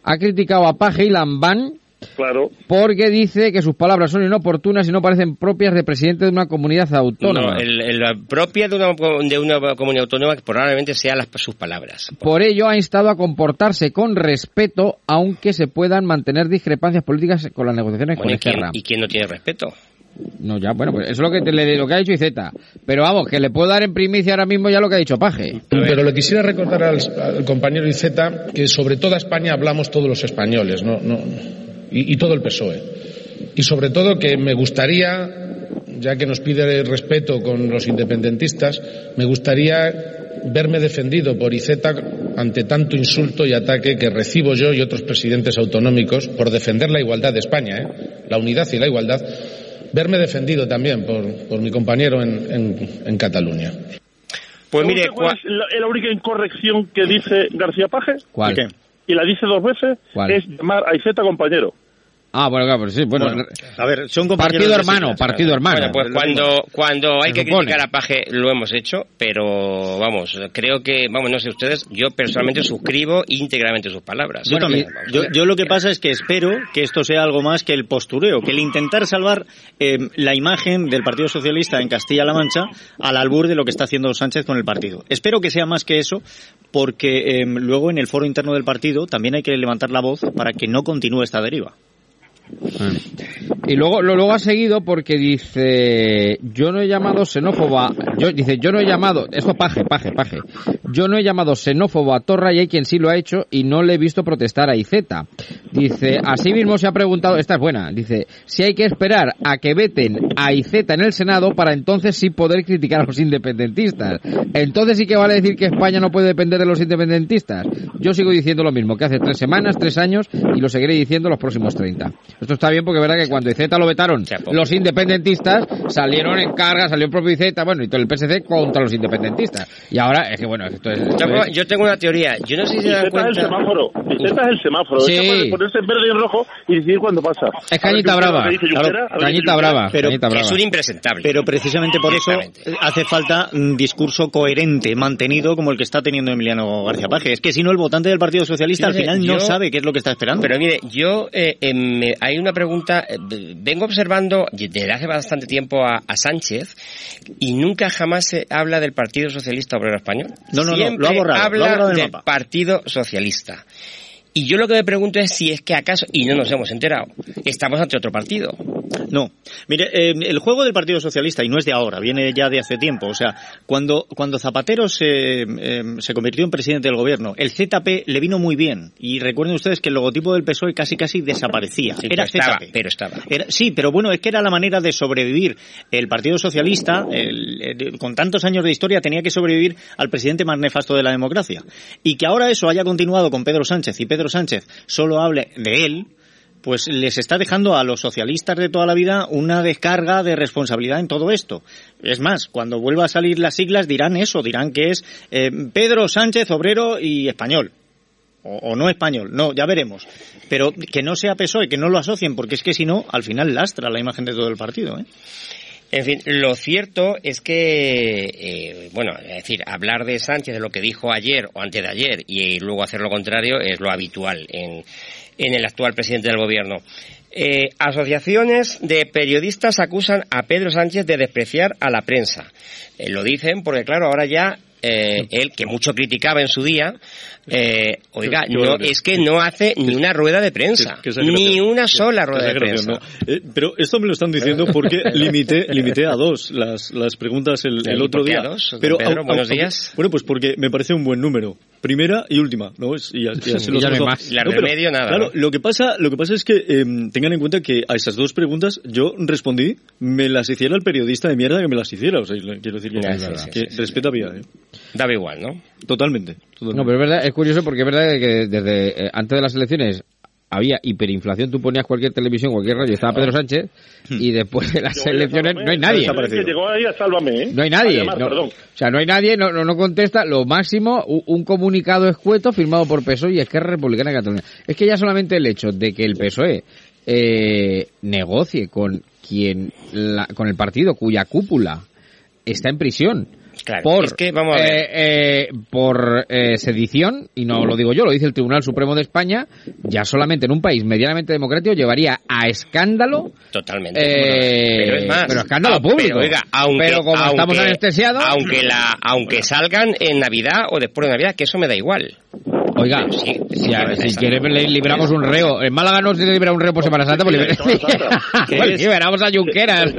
Speaker 13: ha criticado a Paje y Lambán
Speaker 14: Claro.
Speaker 13: Porque dice que sus palabras son inoportunas y no parecen propias de presidente de una comunidad autónoma.
Speaker 12: No, el, el, la propia de una, de una comunidad autónoma que probablemente sean las, sus palabras.
Speaker 13: Por ello ha instado a comportarse con respeto, aunque se puedan mantener discrepancias políticas con las negociaciones
Speaker 12: bueno,
Speaker 13: con
Speaker 12: ¿y quién. ¿Y quién no tiene respeto?
Speaker 13: No, ya, bueno, pues eso es lo que, te, lo que ha dicho Izeta. Pero vamos, que le puedo dar en primicia ahora mismo ya lo que ha dicho Paje.
Speaker 15: Pero le quisiera recordar al, al compañero Izeta que sobre toda España hablamos todos los españoles, no, no, y, y, todo el PSOE. Y sobre todo que me gustaría, ya que nos pide respeto con los independentistas, me gustaría verme defendido por Izeta ante tanto insulto y ataque que recibo yo y otros presidentes autonómicos por defender la igualdad de España, ¿eh? la unidad y la igualdad, verme defendido también por, por mi compañero en, en, en Cataluña.
Speaker 14: Pues mire, ¿cuál es la, la, única incorrección que dice García Paje?
Speaker 13: ¿Cuál?
Speaker 14: ¿Qué? Y la dice dos veces,
Speaker 13: ¿Cuál?
Speaker 14: es llamar a Izeta compañero.
Speaker 13: Ah, bueno, claro, pero sí, bueno,
Speaker 2: bueno, a ver, son compañeros
Speaker 13: partido hermano, partido hermano.
Speaker 12: Bueno, pues cuando cuando hay que criticar a Paje lo hemos hecho, pero vamos, creo que, vamos, no sé ustedes, yo personalmente suscribo íntegramente sus palabras.
Speaker 2: Yo también. Yo, yo, lo que pasa es que espero que esto sea algo más que el postureo, que el intentar salvar eh, la imagen del Partido Socialista en Castilla-La Mancha al albur de lo que está haciendo Sánchez con el partido. Espero que sea más que eso, porque eh, luego en el foro interno del partido también hay que levantar la voz para que no continúe esta deriva.
Speaker 13: Y luego, lo, luego ha seguido porque dice, yo no he llamado xenófoba, yo, dice, yo no he llamado, esto paje, paje, paje, yo no he llamado xenófobo a Torra y hay quien sí lo ha hecho y no le he visto protestar a Izeta. Dice, así mismo se ha preguntado, esta es buena, dice, si hay que esperar a que veten a Izeta en el Senado para entonces sí poder criticar a los independentistas. Entonces sí que vale decir que España no puede depender de los independentistas. Yo sigo diciendo lo mismo, que hace tres semanas, tres años y lo seguiré diciendo los próximos 30. Esto está bien porque es verdad que cuando Iceta lo vetaron los independentistas, salieron en carga, salió el propio Iceta, bueno, y todo el PSC contra los independentistas. Y ahora, es que bueno, esto es...
Speaker 12: Yo, tengo una teoría, yo no sé si se dan cuenta...
Speaker 14: es el semáforo, Iceta es el semáforo,
Speaker 13: Sí.
Speaker 14: es capaz de ponerse en verde y en rojo y decidir cuándo pasa.
Speaker 13: Es cañita brava,
Speaker 14: ¿qué dice
Speaker 13: claro, cañita brava,
Speaker 2: Pero
Speaker 13: cañita brava.
Speaker 12: Es un impresentable.
Speaker 2: Pero precisamente por eso hace falta un discurso coherente, mantenido como el que está teniendo Emiliano García Paje. Es que si no, el votante del Partido Socialista al final no sabe qué es lo que está esperando.
Speaker 12: Pero mire, yo eh, eh, me- hay una pregunta, eh, vengo observando desde hace bastante tiempo a, a Sánchez y nunca jamás se habla del Partido Socialista Obrero Español.
Speaker 2: No, no, no,
Speaker 12: Siempre
Speaker 2: lo ha borrado, lo ha
Speaker 12: habla
Speaker 2: borrado del.
Speaker 12: Partido Socialista. Y yo lo que me pregunto es si es que acaso, y no nos hemos enterado, estamos ante otro partido.
Speaker 2: No. Mire, eh, el juego del Partido Socialista, y no es de ahora, viene ya de hace tiempo. O sea, cuando, cuando Zapatero se, eh, se convirtió en presidente del gobierno, el ZP le vino muy bien. Y recuerden ustedes que el logotipo del PSOE casi casi desaparecía.
Speaker 12: Sí,
Speaker 2: era
Speaker 12: pero estaba,
Speaker 2: ZP.
Speaker 12: pero estaba.
Speaker 2: Era- sí, pero bueno, es que era la manera de sobrevivir. El Partido Socialista, el- el- con tantos años de historia, tenía que sobrevivir al presidente más nefasto de la democracia. Y que ahora eso haya continuado con Pedro Sánchez y Pedro Sánchez solo hable de él, pues les está dejando a los socialistas de toda la vida una descarga de responsabilidad en todo esto. Es más, cuando vuelva a salir las siglas dirán eso, dirán que es eh, Pedro Sánchez, obrero y español. O, o no español, no, ya veremos. Pero que no sea PSOE, que no lo asocien, porque es que si no, al final lastra la imagen de todo el partido. ¿eh?
Speaker 12: En fin, lo cierto es que, eh, bueno, es decir, hablar de Sánchez de lo que dijo ayer o antes de ayer y luego hacer lo contrario es lo habitual en, en el actual presidente del gobierno. Eh, asociaciones de periodistas acusan a Pedro Sánchez de despreciar a la prensa. Eh, lo dicen porque, claro, ahora ya eh, él, que mucho criticaba en su día, eh, oiga, no, es que no hace ni una rueda de prensa, ni una sola rueda de prensa.
Speaker 16: ¿no? Eh, pero esto me lo están diciendo porque [LAUGHS] limité, limité a dos las, las preguntas el,
Speaker 12: ¿Y
Speaker 16: el
Speaker 12: por
Speaker 16: otro día.
Speaker 12: a dos,
Speaker 16: pero
Speaker 12: Pedro?
Speaker 16: au-
Speaker 12: Buenos días.
Speaker 16: Bueno, pues porque me parece un buen número. Primera y última, ¿no? Es- y, así- y así
Speaker 12: Y
Speaker 16: lo
Speaker 12: ya no más. Las
Speaker 16: No,
Speaker 12: del
Speaker 16: pero,
Speaker 12: medio, nada,
Speaker 16: Claro, lo que pasa, lo que pasa es que eh, tengan en cuenta que a esas dos preguntas yo respondí, me las hiciera el periodista de mierda que me las hiciera. O sea, quiero decir que,
Speaker 12: Ya, sí, sí,
Speaker 16: que respeta vida, ¿eh?
Speaker 12: Daba igual, ¿no?
Speaker 16: Totalmente. totalmente.
Speaker 13: No, pero es verdad, es curioso porque es verdad que desde eh, antes de las elecciones había hiperinflación, tú ponías cualquier televisión, cualquier radio, estaba Pedro Sánchez, y después de las elecciones no hay nadie.
Speaker 14: Llegó ahí a Sálvame, ¿eh?
Speaker 13: No hay nadie.
Speaker 14: Llamar,
Speaker 13: no.
Speaker 14: perdón.
Speaker 13: O sea, no hay nadie, no, no, no contesta. Lo máximo, un comunicado escueto firmado por PSOE y Esquerra Republicana de Cataluña. Es que ya solamente el hecho de que el PSOE eh, negocie con quien la- con el partido cuya cúpula está en prisión
Speaker 12: Claro,
Speaker 13: por
Speaker 12: es que, vamos a ver.
Speaker 13: eh, eh, por eh, sedición y no lo digo yo lo dice el Tribunal Supremo de España ya solamente en un país medianamente democrático llevaría a escándalo
Speaker 12: Totalmente.
Speaker 13: eh,
Speaker 12: pero es más.
Speaker 13: pero escándalo
Speaker 12: ah,
Speaker 13: público
Speaker 12: Pero, oiga, aunque,
Speaker 13: Pero como
Speaker 12: aunque-
Speaker 13: estamos anestesiados
Speaker 12: Aunque, la, aunque salgan en Navidad o después de Navidad, que eso me da igual.
Speaker 13: Oiga,
Speaker 12: sí,
Speaker 13: si, a- si quiere le libramos un reo. En Málaga no se libera un reo por Semana Santa, pues pues liberamos a Junqueras.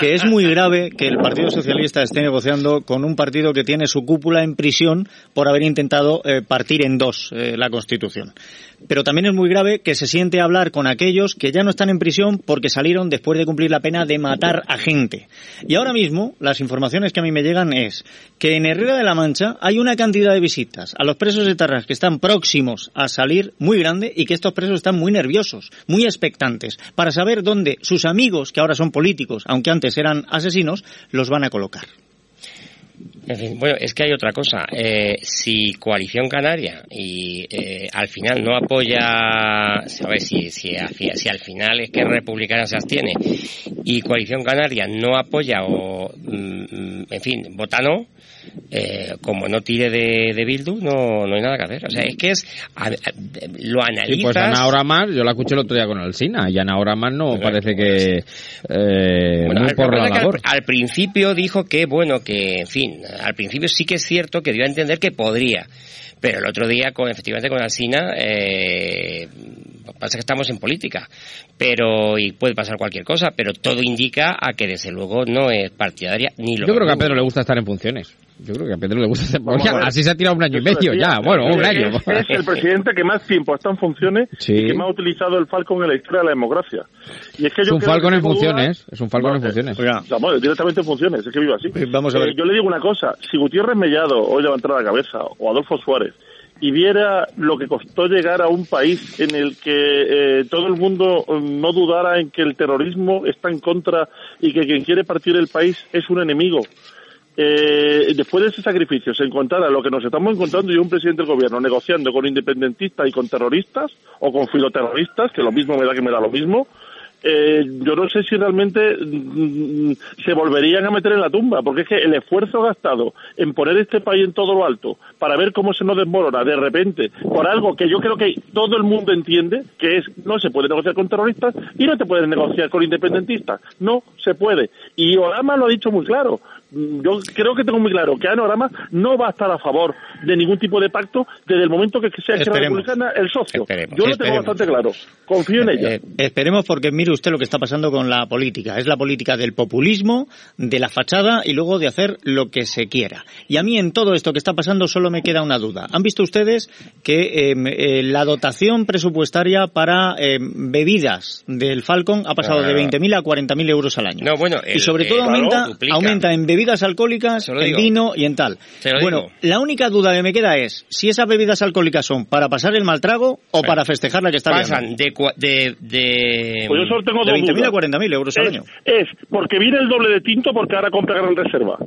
Speaker 2: que es muy grave que el Partido Socialista esté negociando con un partido que tiene su cúpula en prisión por haber intentado eh, partir en dos eh, la Constitución. Pero también es muy grave que se siente a hablar con aquellos que ya no están en prisión porque salieron después de cumplir la pena de matar a gente. Y ahora mismo, las informaciones que a mí me llegan es que en Herrera de la Mancha hay una cantidad de visitas a los presos de Tarras que están próximos a salir muy grande y que estos presos están muy nerviosos, muy expectantes, para saber dónde sus amigos, que ahora son políticos, aunque antes eran asesinos, los van a colocar.
Speaker 12: En fin, bueno, es que hay otra cosa. Eh, si Coalición Canaria y eh, al final no apoya, ¿sabes? Si, si, si al final es que Republicana se abstiene y Coalición Canaria no apoya o, mm, en fin, vota no, eh, como no tire de, de Bildu, no, no hay nada que hacer. O sea, es que es, a- a- lo analizas...
Speaker 13: Sí, pues Ana Oramar, yo la escuché el otro día con Alsina, y Ana Oramar no parece que eh,
Speaker 12: Bueno,
Speaker 13: muy
Speaker 12: al-
Speaker 13: por la
Speaker 12: que al principio dijo que, bueno, que, en fin, al principio sí que es cierto que dio a entender que podría. Pero el otro día, con, efectivamente, con Alsina, eh, pasa que estamos en política. Pero, y puede pasar cualquier cosa, pero todo indica a que desde luego no es partidaria ni lo
Speaker 13: Yo creo que a. Pedro le gusta estar en funciones. Yo creo que a Pedro le gusta
Speaker 14: ver.
Speaker 13: Así se ha tirado un año y medio
Speaker 14: decía,
Speaker 13: ya. Bueno, un
Speaker 14: es-
Speaker 13: año.
Speaker 14: Es, el presidente que más tiempo está en funciones
Speaker 13: Sí.
Speaker 14: y que más ha utilizado el Falcon en la historia de la democracia. Y es que
Speaker 13: Es
Speaker 14: yo
Speaker 13: un
Speaker 14: creo
Speaker 13: Falcon
Speaker 14: que
Speaker 13: en funciones. Es un Falcon
Speaker 14: No,
Speaker 13: en funciones.
Speaker 14: Vamos, directamente en funciones, es que vive así.
Speaker 2: vamos a ver.
Speaker 14: Eh, yo le digo una cosa, si Gutiérrez Mellado hoy levantara la cabeza, o Adolfo Suárez, y viera lo que costó llegar a un país en el que eh, todo el mundo mm, no dudara en que el terrorismo está en contra y que quien quiere partir el país es un enemigo. Eh, después de ese sacrificio se encontrara lo que nos estamos encontrando y un presidente del gobierno negociando con independentistas y con terroristas o con filoterroristas, que lo mismo me da que me da lo mismo, eh, yo no sé si realmente mm, se volverían a meter en la tumba, porque es que el esfuerzo gastado en poner este país en todo lo alto para ver cómo se nos desmorona de repente por algo que yo creo que todo el mundo entiende, que es no se puede negociar con terroristas y no te puedes negociar con independentistas, no se puede. Y Orama lo ha dicho muy claro, Mm, yo creo que tengo muy claro que Anorama no va a estar a favor de ningún tipo de pacto desde el momento que sea Esquerra Republicana el socio. yo lo tengo bastante claro. Confío en ella.
Speaker 2: Eh, esperemos porque mire usted lo que está pasando con la política. Es la política del populismo, de la fachada y luego de hacer lo que se quiera. Y a mí en todo esto que está pasando solo me queda una duda. ¿Han visto ustedes que em, eh, la dotación presupuestaria para em, bebidas del Falcon ha pasado de 20.000 a 40.000 euros al año?
Speaker 12: No, bueno,
Speaker 2: y sobre todo aumenta, aumenta en bebidas bebidas alcohólicas, en vino y en tal. Bueno, la única duda que me queda es si esas bebidas alcohólicas son para pasar el mal trago o para festejar la que está
Speaker 12: Pasan de, de, de...
Speaker 14: Pues yo solo tengo
Speaker 2: de 20.000 a 40.000 euros al año.
Speaker 14: Es porque viene el doble de tinto porque ahora compra gran reserva.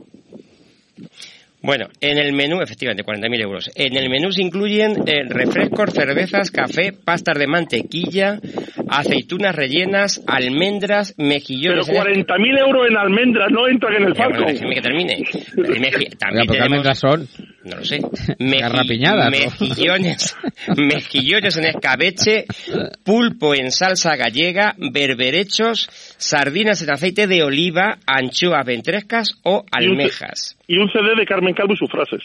Speaker 12: Bueno, en el menú, efectivamente, 40.000 euros. En el menú se incluyen eh, refrescos, cervezas, café, pastas de mantequilla, aceitunas rellenas, almendras, mejillones.
Speaker 14: Pero 40.000 euros en almendras no entran en el Falcon.
Speaker 12: déjeme que termine.
Speaker 13: también tenemos... almendras son?
Speaker 12: No lo sé. [LAUGHS] Mejillones, [LAUGHS] mejillones en escabeche, pulpo en salsa gallega, berberechos, sardinas en aceite de oliva, anchoas ventrescas o almejas.
Speaker 14: Y un CD de Carmen Calvo y sus frases.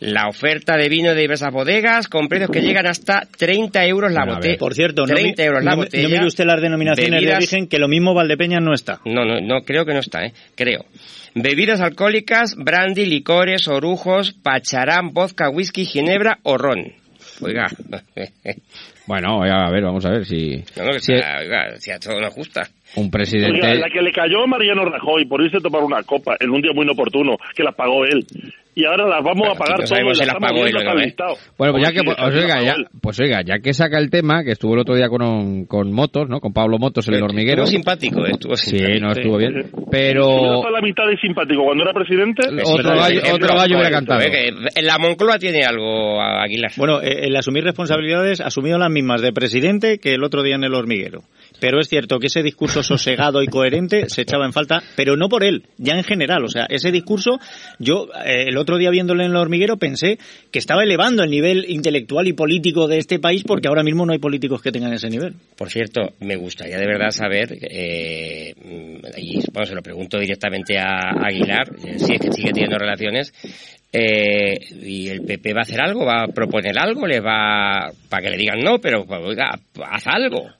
Speaker 12: La oferta de vino de diversas bodegas con precios que llegan hasta 30 euros la botella.
Speaker 2: Por cierto, 30 euros la botella. No mire usted las denominaciones de origen, que lo mismo Valdepeña no está.
Speaker 12: No, no, no, creo que no está, ¿eh? Creo. Bebidas alcohólicas, brandy, licores, orujos, pacharán, vodka, whisky, ginebra o ron. Oiga.
Speaker 13: bueno, a ver, vamos a ver si...
Speaker 12: No, que si, oiga, si a todo nos gusta.
Speaker 13: Un presidente...
Speaker 14: la que le cayó a Mariano Rajoy por irse a tomar una copa en un día muy inoportuno, que la pagó él y ahora las vamos a pagar todas.
Speaker 13: Bueno, pues ya que, pues, oiga, ya, pues oiga, ya que saca el tema, que estuvo el otro día con, con Motos, ¿no? Con Pablo Motos, en el hormiguero.
Speaker 12: Estuvo simpático, eh, estuvo simpático.
Speaker 13: Sí, no, estuvo bien. Pero...
Speaker 14: la mitad de simpático. Cuando era presidente...
Speaker 13: Otro gallo, otro gallo hubiera cantado.
Speaker 12: En la Moncloa tiene algo, Aguilar.
Speaker 2: Bueno, eh, el asumir responsabilidades, asumido las mismas de presidente que el otro día en el hormiguero. Pero es cierto que ese discurso sosegado y coherente se echaba en falta, pero no por él, ya en general. O sea, ese discurso, yo eh, el otro día viéndole en el hormiguero pensé que estaba elevando el nivel intelectual y político de este país porque ahora mismo no hay políticos que tengan ese nivel.
Speaker 12: Por cierto, me gustaría de verdad saber, eh, y bueno, se lo pregunto directamente a Aguilar, eh, si es que sigue teniendo relaciones, eh, y el PP va a hacer algo, va a proponer algo, le va para que le digan no, pero oiga, haz algo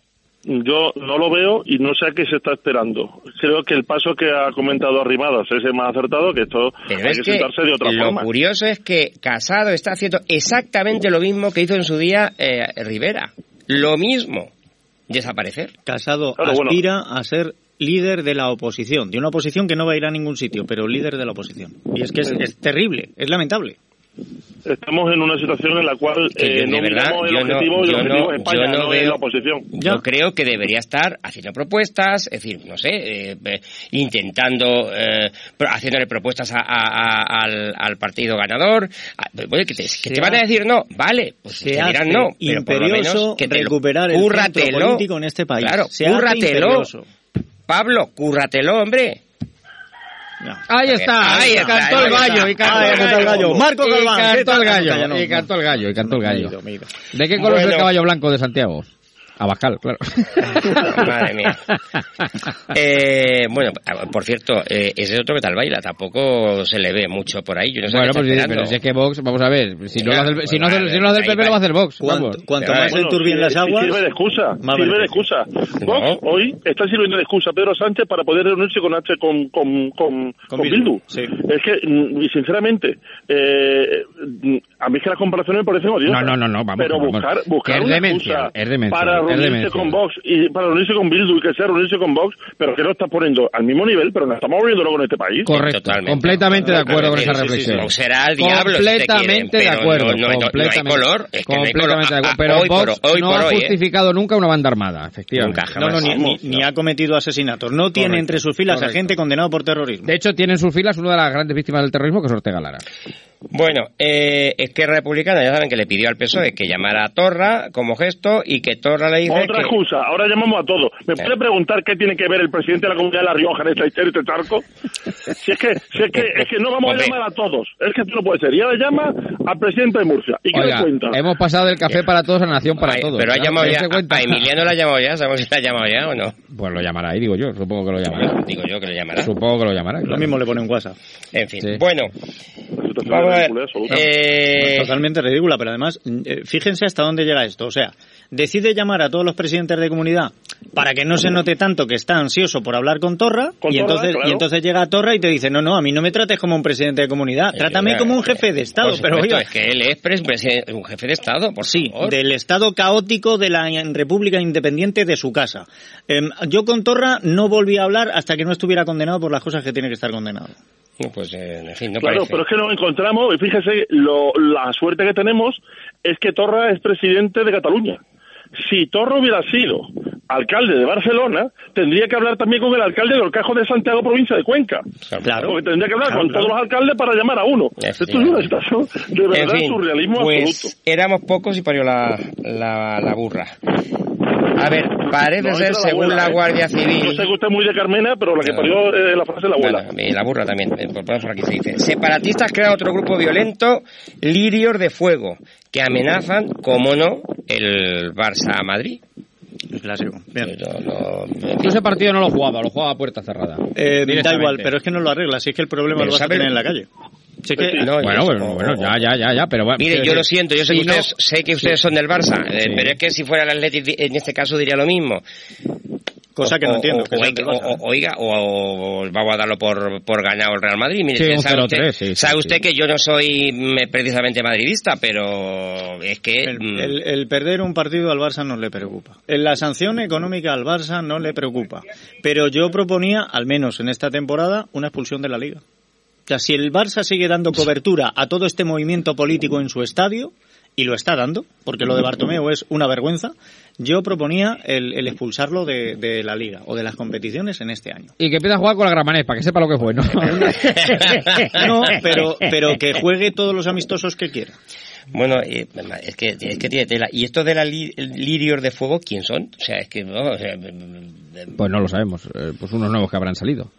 Speaker 14: yo no lo veo y no sé a qué se está esperando. Creo que el paso que ha comentado Arrimadas es el más acertado, que esto hay que, sentarse de otra
Speaker 12: forma. Lo curioso es que Casado está haciendo exactamente lo mismo que hizo en su día eh, Rivera. Lo mismo. Desaparecer.
Speaker 2: Casado aspira a ser líder de la oposición, de una oposición que no va a ir a ningún sitio, pero líder de la oposición. Y es que es terrible, es lamentable
Speaker 14: estamos en una situación en la cual eh, no
Speaker 12: verdad,
Speaker 14: el objetivo y el objetivo es España, no, veo, la oposición.
Speaker 12: Yo creo que debería estar haciendo propuestas, es decir, no sé, eh, eh intentando, eh, haciéndole propuestas a, a, al, al, partido ganador. Oye, que te, que te van a decir no, vale, pues te dirán no, pero por lo menos que te
Speaker 2: recuperar el centro político en este país.
Speaker 12: Claro, cúrratelo. Pablo, cúrratelo, hombre.
Speaker 13: Ahí está, ahí cantó el gallo, y cantó el gallo.
Speaker 2: Marco Galván.
Speaker 13: Y cantó el gallo, y cantó el gallo, y cantó el gallo. ¿De qué color es el caballo blanco de Santiago? Abascal, claro. [LAUGHS]
Speaker 12: Madre mía. Eh, bueno, por cierto, eh, ese otro que tal baila, tampoco se le ve mucho por ahí. Yo no sé
Speaker 13: bueno, pues pero si es que Vox, vamos a ver, si no lo hace el, si no hace, si no hace el PP, lo va a hacer Vox.
Speaker 2: Cuanto, cuanto más bueno, enturbien las aguas...
Speaker 14: Sirve de excusa, sirve de excusa. Vox hoy está sirviendo de excusa a Pedro Sánchez para poder reunirse con H con, con, con, con Bildu. Sí. Es que, mm, sinceramente, eh, a mí es que las comparaciones me parecen odiosas.
Speaker 13: No, no, no, no vamos.
Speaker 14: Pero
Speaker 13: vamos.
Speaker 14: buscar, buscar
Speaker 13: es
Speaker 14: una
Speaker 13: demencia,
Speaker 14: excusa
Speaker 13: es demencia.
Speaker 14: para reunirse con Vox y para reunirse con Bildu y que sea reunirse con Vox, pero que no está poniendo al mismo nivel, pero no estamos volviéndolo con este país.
Speaker 13: Correcto, completamente de acuerdo con esa
Speaker 12: Sí, sí, sí,
Speaker 13: reflexión.
Speaker 12: será el diablo, si
Speaker 13: Completamente de acuerdo.
Speaker 12: no- no hay- color, es que no hay color.
Speaker 13: completamente de
Speaker 12: Ah,
Speaker 13: acuerdo.
Speaker 12: ah,
Speaker 13: Pero
Speaker 12: hoy por
Speaker 13: Vox
Speaker 12: hoy,
Speaker 13: no
Speaker 12: por
Speaker 13: ha
Speaker 12: hoy, ¿eh?
Speaker 13: justificado nunca una banda armada, efectivamente.
Speaker 2: No, no, ni, ni- ni ha cometido asesinatos. No tiene
Speaker 13: Correcto,
Speaker 2: entre sus filas a gente condenado por terrorismo.
Speaker 13: De hecho, tiene en sus filas una de las grandes víctimas del terrorismo, que es Ortega Lara.
Speaker 12: Bueno, eh, Esquerra Republicana ya saben que le pidió al PSOE que llamara a Torra como gesto y que Torra le
Speaker 14: Otra
Speaker 12: que...
Speaker 14: excusa, ahora llamamos a todos. ¿Me puede preguntar qué tiene que ver el presidente de la comunidad de La Rioja en esta historia y este charco? Si es que, si es que, es que no vamos
Speaker 12: Hombre.
Speaker 14: a llamar a todos. Es que esto no puede ser. Y ahora llama al presidente de Murcia. ¿Y qué
Speaker 13: Oiga,
Speaker 14: le cuenta?
Speaker 13: hemos pasado del café para todos a la nación para
Speaker 12: Ay,
Speaker 13: todos.
Speaker 12: pero ha
Speaker 13: ¿no?
Speaker 12: llamado
Speaker 13: ¿Se
Speaker 12: ya, a Emiliano la ha llamado ya, sabemos si la ha llamado ya o no.
Speaker 13: Pues lo llamará ahí, digo yo. Supongo que lo llamará.
Speaker 12: Digo yo que lo llamará.
Speaker 13: Supongo que lo llamará.
Speaker 2: Lo
Speaker 13: claro.
Speaker 2: mismo le pone un WhatsApp.
Speaker 12: En fin,
Speaker 13: Sí.
Speaker 12: bueno, vamos a ver. Eh,
Speaker 2: Totalmente ridícula, pero además, eh, fíjense hasta dónde llega esto. O sea, decide llamar a todos los presidentes de comunidad para que no se note tanto que está ansioso por hablar con Torra,
Speaker 14: Con
Speaker 2: y,
Speaker 14: Torra,
Speaker 2: entonces,
Speaker 14: claro.
Speaker 2: y entonces llega Torra y te dice, no, no, a mí no me trates como un presidente de comunidad, trátame como un jefe de Estado.
Speaker 12: por
Speaker 2: Pero oiga,
Speaker 12: es que él es un jefe de Estado, por
Speaker 2: Sí,
Speaker 12: favor.
Speaker 2: del Estado caótico de la República Independiente de su casa. Em, yo con Torra no volví a hablar hasta que no estuviera condenado por las cosas que tiene que estar condenado.
Speaker 12: Pues, eh, en fin, no
Speaker 14: Claro,
Speaker 12: parece.
Speaker 14: pero es que nos encontramos, y fíjese, lo- la suerte que tenemos es que Torra es presidente de Cataluña. Si Torra hubiera sido alcalde de Barcelona, tendría que hablar también con el alcalde de Orcajo de Santiago, provincia de Cuenca.
Speaker 2: Claro.
Speaker 14: Porque tendría que hablar
Speaker 2: Claro,
Speaker 14: con todos los alcaldes para llamar a uno. Esto es una situación de verdad
Speaker 12: en fin,
Speaker 14: surrealismo
Speaker 12: pues
Speaker 14: absoluto.
Speaker 12: éramos pocos y parió la, la, la burra. A ver, parece
Speaker 14: No,
Speaker 12: ser,
Speaker 14: la
Speaker 12: según
Speaker 14: abuela,
Speaker 12: la
Speaker 14: ¿eh?
Speaker 12: Guardia Civil...
Speaker 14: sé que usted es muy de Carmena, pero la que
Speaker 12: No.
Speaker 14: parió eh, la frase de la abuela.
Speaker 12: Bueno, y la burra también, eh, por por aquí se dice. Separatistas crean otro grupo violento, Lirios de Fuego, que amenazan, como no, el Barça Madrid.
Speaker 2: El clásico. Bien.
Speaker 13: Yo ese partido no lo jugaba, lo jugaba a puerta cerrada.
Speaker 2: Eh, da igual, pero es que no lo arregla. Si es que el problema
Speaker 12: Pero
Speaker 2: lo vas a
Speaker 12: ¿sabe-
Speaker 2: tener en la calle. Que,
Speaker 12: No,
Speaker 13: bueno, bueno, bueno, ya, ya, ya, ya, pero bueno.
Speaker 12: Mire, yo lo siento, yo sé que ustedes, sé que ustedes son del Barça, eh, pero es que si fuera el Atlético, en este caso diría lo mismo.
Speaker 2: cosa que no entiendo.
Speaker 12: o-
Speaker 2: que
Speaker 12: oiga, o, o vamos a darlo por, por ganado el Real Madrid. Mire,
Speaker 13: Sí,
Speaker 12: sabe,
Speaker 13: 0-3,
Speaker 12: usted,
Speaker 13: sí, sí,
Speaker 12: sabe
Speaker 13: sí.
Speaker 12: usted que yo no soy mm, precisamente madridista, pero es que...
Speaker 2: El,
Speaker 12: mm,
Speaker 2: el- el perder un partido al Barça no le preocupa. En la sanción económica al Barça no le preocupa. Pero yo proponía, al menos en esta temporada, una expulsión de la liga. Sea, si el Barça sigue dando cobertura a todo este movimiento político en su estadio, y lo está dando, porque lo de Bartomeu es una vergüenza, yo proponía el, el expulsarlo de, de la liga o de las competiciones en este año.
Speaker 13: Y que empiece a jugar con la Gramanés, para que sepa lo que fue, ¿no? [LAUGHS]
Speaker 2: No, pero, pero que juegue todos los amistosos que quiera.
Speaker 12: Bueno, eh, es que es que tiene tela. ¿Y estos de la li- lirios de fuego quién son? O sea, es que no, o sea,
Speaker 13: Pues no lo sabemos, eh, pues unos nuevos que habrán salido.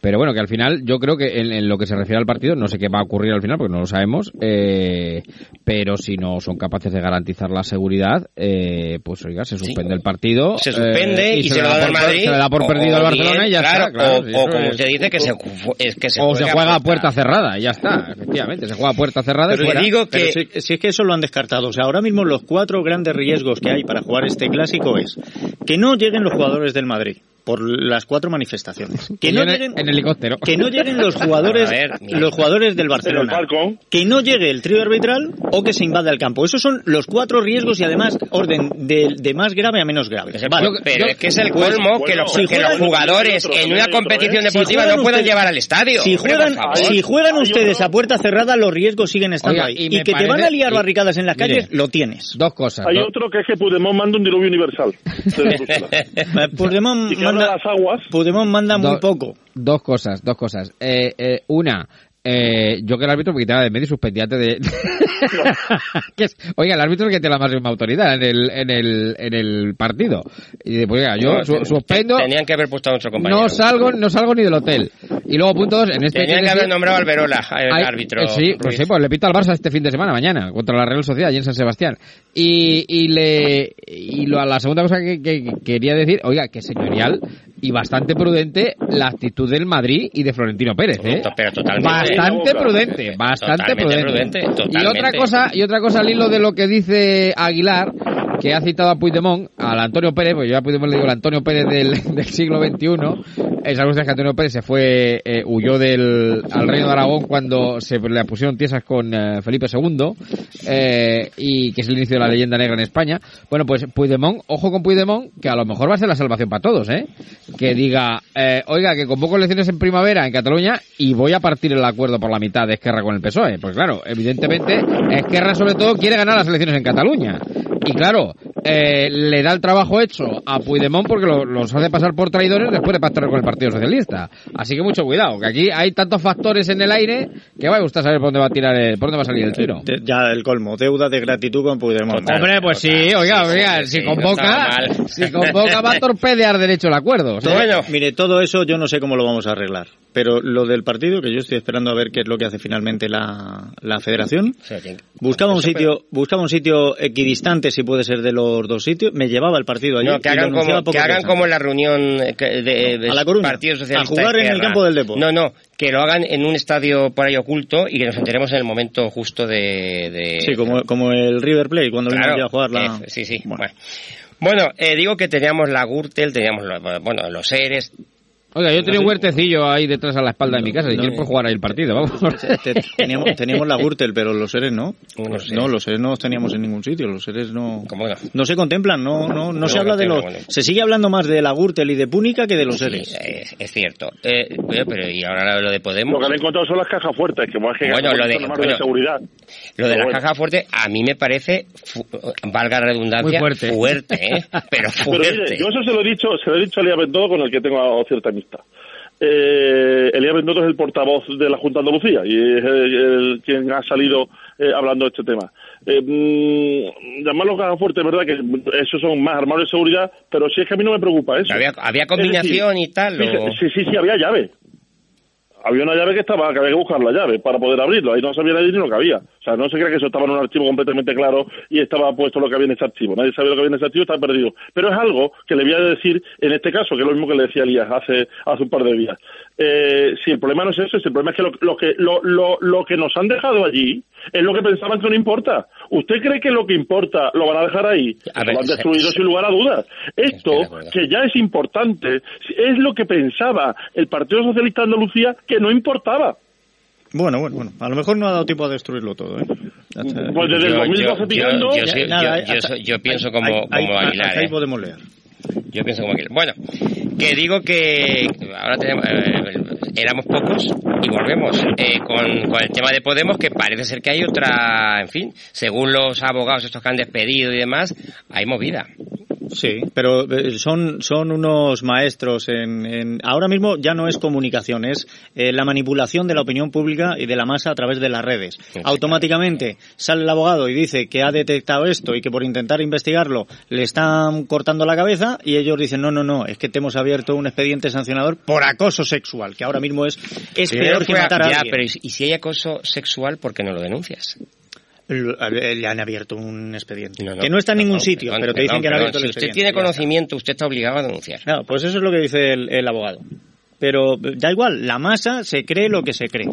Speaker 13: Pero bueno, que al final yo creo que en, en lo que se refiere al partido, no sé qué va a ocurrir al final porque no lo sabemos, eh, pero si no son capaces de garantizar la seguridad, eh, pues oiga, se suspende el partido.
Speaker 12: se suspende
Speaker 13: eh,
Speaker 12: y, se, lo da
Speaker 13: por,
Speaker 12: Madrid.
Speaker 13: se le da por
Speaker 12: o-
Speaker 13: perdido
Speaker 12: o
Speaker 13: al Barcelona
Speaker 12: bien,
Speaker 13: y ya
Speaker 12: claro,
Speaker 13: está. Claro,
Speaker 12: o,
Speaker 13: sí,
Speaker 12: o como usted dice, que se, es que se
Speaker 13: o se
Speaker 12: juega
Speaker 13: juega a puerta cerrada, y ya está, efectivamente, se juega a puerta cerrada y
Speaker 2: Pero
Speaker 13: fuera.
Speaker 2: digo que... si, si es que eso lo han descartado. O sea, ahora mismo los cuatro grandes riesgos que hay para jugar este clásico es que no lleguen los jugadores del Madrid por las cuatro manifestaciones. Que [LAUGHS]
Speaker 13: Que
Speaker 2: no
Speaker 13: lleguen en helicóptero.
Speaker 2: que no lleguen los jugadores, [LAUGHS]
Speaker 12: ver,
Speaker 2: los jugadores del Barcelona. Que no llegue el trío arbitral o que se invada el campo. Esos son los cuatro riesgos y además orden de, de más grave a menos grave. Vale.
Speaker 12: pero es que es el
Speaker 2: Pues,
Speaker 12: colmo que, los,
Speaker 2: si
Speaker 12: que los jugadores en una competición
Speaker 2: Si
Speaker 12: deportiva no puedan
Speaker 2: ustedes-
Speaker 12: llevar al estadio.
Speaker 2: Si juegan, si juegan ustedes a puerta cerrada, los riesgos siguen estando
Speaker 13: Oiga,
Speaker 2: ahí.
Speaker 13: y
Speaker 2: que te van a liar barricadas en las
Speaker 13: mire,
Speaker 2: calles, lo tienes.
Speaker 13: Dos cosas.
Speaker 14: Hay
Speaker 13: dos-
Speaker 14: otro que es que Puigdemont manda un diluvio universal. [LAUGHS]
Speaker 2: Eh, Puigdemont manda,
Speaker 14: las aguas
Speaker 2: Puigdemont manda muy
Speaker 13: Do-
Speaker 2: poco.
Speaker 13: Dos cosas, dos cosas. Eh, eh, una, eh, yo que el árbitro me quitaba de medio y suspendía antes de... [LAUGHS] Oiga, el árbitro es el que tiene la máxima autoridad en el, en el, en el partido. Y después, oiga, yo su- suspendo,
Speaker 12: Tenían que haber puesto a otro compañero.
Speaker 13: no salgo, no salgo ni del hotel. Y luego, punto dos, en este...
Speaker 12: Tenían que haber
Speaker 13: decir-
Speaker 12: nombrado al Verola, el
Speaker 13: hay-
Speaker 12: árbitro.
Speaker 13: eh, sí, pues sí, pues le pita al Barça este fin de semana, mañana, contra la Real Sociedad, allí en San Sebastián. Y, y le, y lo, la segunda cosa que, que quería decir, oiga, que señorial y bastante prudente la actitud del Madrid y de Florentino Pérez, ¿eh?
Speaker 12: Pero totalmente.
Speaker 13: Bastante prudente, bastante prudente.
Speaker 12: prudente,
Speaker 13: Y otra cosa, y otra cosa al hilo de lo que dice Aguilar, que ha citado a Puigdemont, al Antonio Pérez, pues yo a Puigdemont le digo el Antonio Pérez del, [LAUGHS] del siglo XXI, Esa circunstancia que Antonio Pérez se fue, eh, huyó del al reino de Aragón cuando se le pusieron tiesas con eh, Felipe II eh, y que es el inicio de la leyenda negra en España. Bueno, pues Puigdemont, ojo con Puigdemont, que a lo mejor va a ser la salvación para todos, ¿eh? Que diga, eh, oiga, que convoco elecciones en primavera en Cataluña y voy a partir el acuerdo por la mitad de Esquerra con el PSOE. Pues claro, evidentemente Esquerra sobre todo quiere ganar las elecciones en Cataluña. Y claro, eh, le da el trabajo hecho a Puigdemont porque lo- los hace pasar por traidores después de pactar con el Partido Socialista. Así que mucho cuidado, que aquí hay tantos factores en el aire que usted a saber por dónde va a tirar, el- por dónde va a salir el tiro.
Speaker 2: De- Ya el colmo, deuda de gratitud con Puigdemont.
Speaker 13: Hombre, pues sí, oiga, oiga, si convoca, si convoca va a torpedear derecho el acuerdo.
Speaker 2: Todo- Mire, todo eso yo no sé cómo lo vamos a arreglar. Pero lo del partido, que yo estoy esperando a ver qué es lo que hace finalmente la, la federación, buscaba un sitio, buscaba un sitio equidistante, si puede ser de los dos sitios, me llevaba el partido allí.
Speaker 12: No, que hagan, como, que hagan como la reunión eh, que- de, de
Speaker 2: A La Coruña,
Speaker 12: Partido Socialista
Speaker 2: a jugar en el campo del Depor.
Speaker 12: No, no, que lo hagan en un estadio por ahí oculto y que nos enteremos en el momento justo de... de-
Speaker 2: Sí, como, como el River Plate, cuando vino
Speaker 12: Claro,
Speaker 2: aquí a jugar la...
Speaker 12: eh, sí, sí. Bueno, Bueno, eh, digo que teníamos la Gürtel, teníamos lo- bueno, los seres,
Speaker 13: Oiga, yo tenía un huertecillo ahí detrás a la espalda de mi casa y quiero por jugar ahí el partido, vamos.
Speaker 2: Te- teníamos, teníamos la Gürtel, pero los seres no. Los- no, los seres no los teníamos en ningún sitio. Los seres no. no? se contemplan, no, no, no, se habla de los. Se sigue hablando más de la Gürtel y de Púnica que de los seres.
Speaker 12: es, es cierto. Eh, pero, pero, y ahora lo de Podemos.
Speaker 14: Lo que han encontrado son las cajas fuertes, que más que
Speaker 12: Bueno,
Speaker 14: cajas
Speaker 12: lo de-
Speaker 14: fuertes
Speaker 12: bueno,
Speaker 14: de seguridad.
Speaker 12: Lo de
Speaker 14: Pero
Speaker 12: la
Speaker 14: bueno.
Speaker 12: caja fuerte, a mí me parece, valga la redundancia,
Speaker 14: Muy fuerte.
Speaker 12: fuerte, ¿eh? Pero
Speaker 14: Pero
Speaker 12: fuerte.
Speaker 14: mire, yo eso se lo he dicho, se lo he dicho a Elías Bendodo con el que tengo cierta amistad. Eh, Elías Bendodo es el portavoz de la Junta de Andalucía y es el, el- quien ha salido eh, hablando de este tema. Eh, mm, llamarlo caja fuerte, es verdad que esos son más armados de seguridad, pero si es que a mí no me preocupa eso.
Speaker 12: Había, combinación
Speaker 14: decir,
Speaker 12: y tal. O-
Speaker 14: sí, sí, sí, había llave. Había una llave que estaba, que había que buscar la llave para poder abrirlo. Ahí no sabía nadie ni lo que había. O sea, no se crea que eso estaba en un archivo completamente claro y estaba puesto lo que había en ese archivo. Nadie sabía lo que había en ese archivo, está perdido. Pero es algo que le voy a decir en este caso, que es lo mismo que le decía Elías hace, hace un par de días. Eh, si el problema no es eso, si el problema es que lo, lo que lo, lo, lo que nos han dejado allí es lo que pensaban que no importa. ¿Usted cree que lo que importa lo van a dejar ahí?
Speaker 12: A
Speaker 14: Eso
Speaker 12: ver,
Speaker 14: lo han destruido sin lugar a dudas. Esto, que ya es importante, es lo que pensaba el Partido Socialista de Andalucía que no importaba.
Speaker 2: Bueno, bueno, bueno. A lo mejor no ha dado tiempo a destruirlo todo, ¿eh?
Speaker 14: Pues desde el 2012 pillando-
Speaker 12: yo, yo- yo- yo pienso como, como Aguilar.
Speaker 2: hasta ahí
Speaker 12: ¿eh?
Speaker 2: podemos leer.
Speaker 12: Yo pienso como Aguilar. Bueno, que digo que ahora tenemos, eh, éramos pocos y volvemos eh, con, con el tema de Podemos, que parece ser que hay otra, en fin, según los abogados estos que han despedido y demás, hay movida.
Speaker 2: Sí, pero eh, son, son unos maestros en, en- Ahora mismo ya no es comunicación, es eh, la manipulación de la opinión pública y de la masa a través de las redes. Automáticamente sale el abogado y dice que ha detectado esto y que por intentar investigarlo le están cortando la cabeza y ellos dicen, no, no, no, es que te hemos abierto un expediente sancionador por acoso sexual, que ahora mismo es, peor que matar a
Speaker 12: ya,
Speaker 2: alguien.
Speaker 12: pero ¿y si- y si hay acoso sexual, ¿por qué no lo denuncias?
Speaker 2: Le han abierto un expediente.
Speaker 12: No, no,
Speaker 2: que no está en ningún sitio,
Speaker 12: perdón,
Speaker 2: pero te
Speaker 12: perdón,
Speaker 2: dicen que han
Speaker 12: perdón.
Speaker 2: abierto el
Speaker 12: Si usted
Speaker 2: expediente.
Speaker 12: tiene conocimiento, usted está obligado a denunciar.
Speaker 2: Claro, pues eso es lo que dice el, el abogado. Pero da igual, la masa se cree lo que se cree.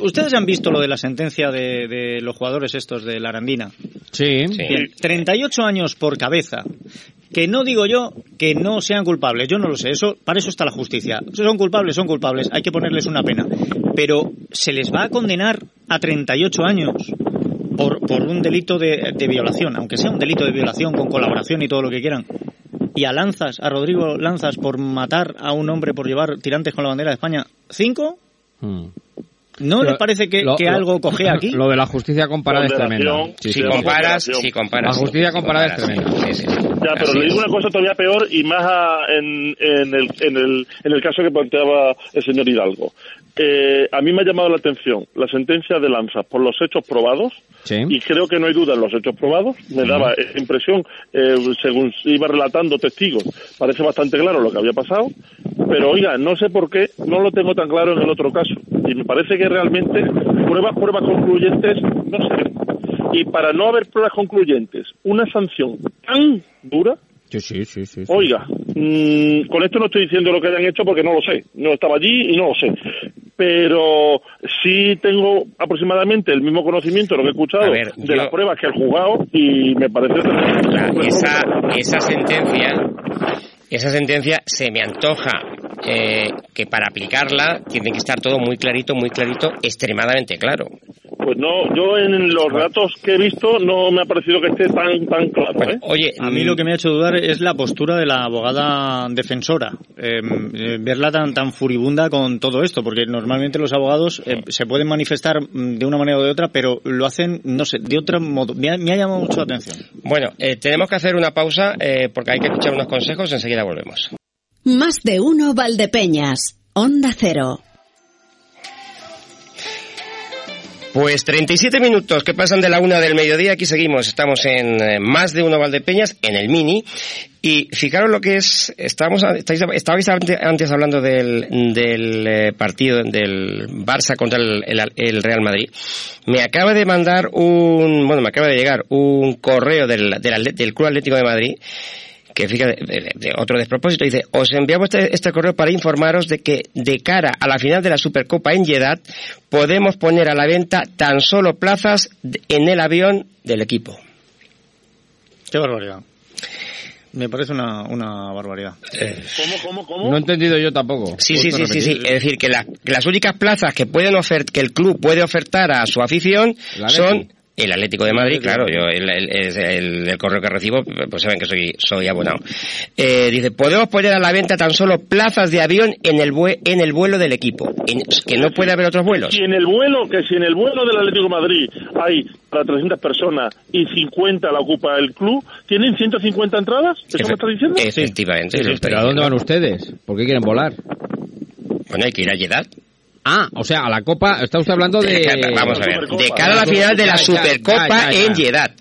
Speaker 2: ¿Ustedes han visto lo de la sentencia de, de los jugadores estos de la Arandina?
Speaker 13: Sí.
Speaker 2: Bien, 38 años por cabeza. Que no digo yo que no sean culpables, yo no lo sé, eso para eso está la justicia. Si son culpables, son culpables, hay que ponerles una pena. Pero se les va a condenar a 38 años por, por un delito de, de violación, aunque sea un delito de violación con colaboración y todo lo que quieran. Y a Lanzas, a Rodrigo Lanzas, por matar a un hombre por llevar tirantes con la bandera de España, ¿cinco? ¿No
Speaker 13: Lo-
Speaker 2: les parece que,
Speaker 13: lo-
Speaker 2: que
Speaker 13: lo-
Speaker 2: algo [LAUGHS] coge aquí?
Speaker 13: Lo de la justicia comparada es tremenda.
Speaker 14: Ponderación.
Speaker 12: Si comparas, si comparas.
Speaker 13: La justicia
Speaker 12: si
Speaker 13: comparada es tremenda.
Speaker 12: sí, sí, sí.
Speaker 14: Ya, pero
Speaker 12: Así
Speaker 14: le digo
Speaker 12: es.
Speaker 14: una cosa todavía peor y más a- en, en, el, en, el, en el caso que planteaba el señor Hidalgo. Eh, a mí me ha llamado la atención la sentencia de Lanzas por los hechos probados y creo que no hay duda en los hechos probados. Me daba esa impresión, eh, según iba relatando testigos, parece bastante claro lo que había pasado. Pero oiga, no sé por qué no lo tengo tan claro en el otro caso. Y me parece que realmente pruebas, pruebas concluyentes, no sé. Y para no haber pruebas concluyentes, una sanción tan dura,
Speaker 13: Sí, sí, sí, sí. sí.
Speaker 14: Oiga, mm, con esto no estoy diciendo lo que hayan hecho porque no lo sé, no estaba allí y no lo sé. Pero sí tengo aproximadamente el mismo conocimiento de lo que he escuchado
Speaker 12: ver,
Speaker 14: de
Speaker 12: yo-
Speaker 14: las pruebas que he jugado y me parece...
Speaker 12: esa, esa sentencia esa sentencia se me antoja eh, que para aplicarla tiene que estar todo muy clarito, muy clarito, extremadamente claro.
Speaker 14: Pues no, yo en los datos que he visto no me ha parecido que esté tan tan claro. ¿eh?
Speaker 12: Oye,
Speaker 2: A mí lo que me ha hecho dudar es la postura de la abogada defensora. Eh, eh, verla tan, tan furibunda con todo esto, porque normalmente los abogados eh, se pueden manifestar mm, de una manera o de otra, pero lo hacen, no sé, de otro modo. Me ha, me ha llamado mucho la atención.
Speaker 12: Bueno, eh, tenemos que hacer una pausa eh, porque hay que escuchar unos consejos, enseguida volvemos.
Speaker 1: Más de uno Valdepeñas. Onda Cero.
Speaker 12: Pues 37 minutos que pasan de la una del mediodía, aquí seguimos, estamos en eh, más de uno Valdepeñas, en el Mini, y fijaros lo que es, estábamos, estáis, estabais ante- antes hablando del, del eh, partido del Barça contra el, el- Real Madrid. Me acaba de mandar un, bueno, me acaba de llegar un correo del, del, del Club Atlético de Madrid que fíjate, de, de otro despropósito, dice, os enviamos este, este correo para informaros de que de cara a la final de la Supercopa en Jeddah podemos poner a la venta tan solo plazas en el avión del equipo.
Speaker 2: Qué barbaridad. Me parece una, una barbaridad.
Speaker 14: ¿Cómo, cómo, cómo?
Speaker 13: No he entendido yo tampoco.
Speaker 12: Sí, sí,
Speaker 13: ¿Puedes
Speaker 12: sí, sí? Es decir, que, la- que las únicas plazas que pueden ofert que el club puede ofertar a su afición son el Atlético de Madrid, claro, yo el, el- es el- el correo que recibo, pues saben que soy, soy abonado. Eh, dice, podemos poner a la venta tan solo plazas de avión en el, vue- en el vuelo del equipo, En- que no puede haber otros vuelos.
Speaker 14: Si en el vuelo, que si en el vuelo del Atlético de Madrid hay para 300 personas y 50 la ocupa el club, ¿tienen 150 entradas? ¿Eso me estás diciendo?
Speaker 12: Efectivamente.
Speaker 13: ¿Pero a dónde van ustedes? ¿Por qué quieren volar?
Speaker 12: Bueno, hay que ir a Jeddah.
Speaker 13: Ah, o sea, a la Copa, está usted hablando de... [LAUGHS]
Speaker 12: Vamos a ver, de cara a la final de la
Speaker 13: Ya,
Speaker 12: Supercopa
Speaker 13: ya, ya, ya.
Speaker 12: en Jeddah,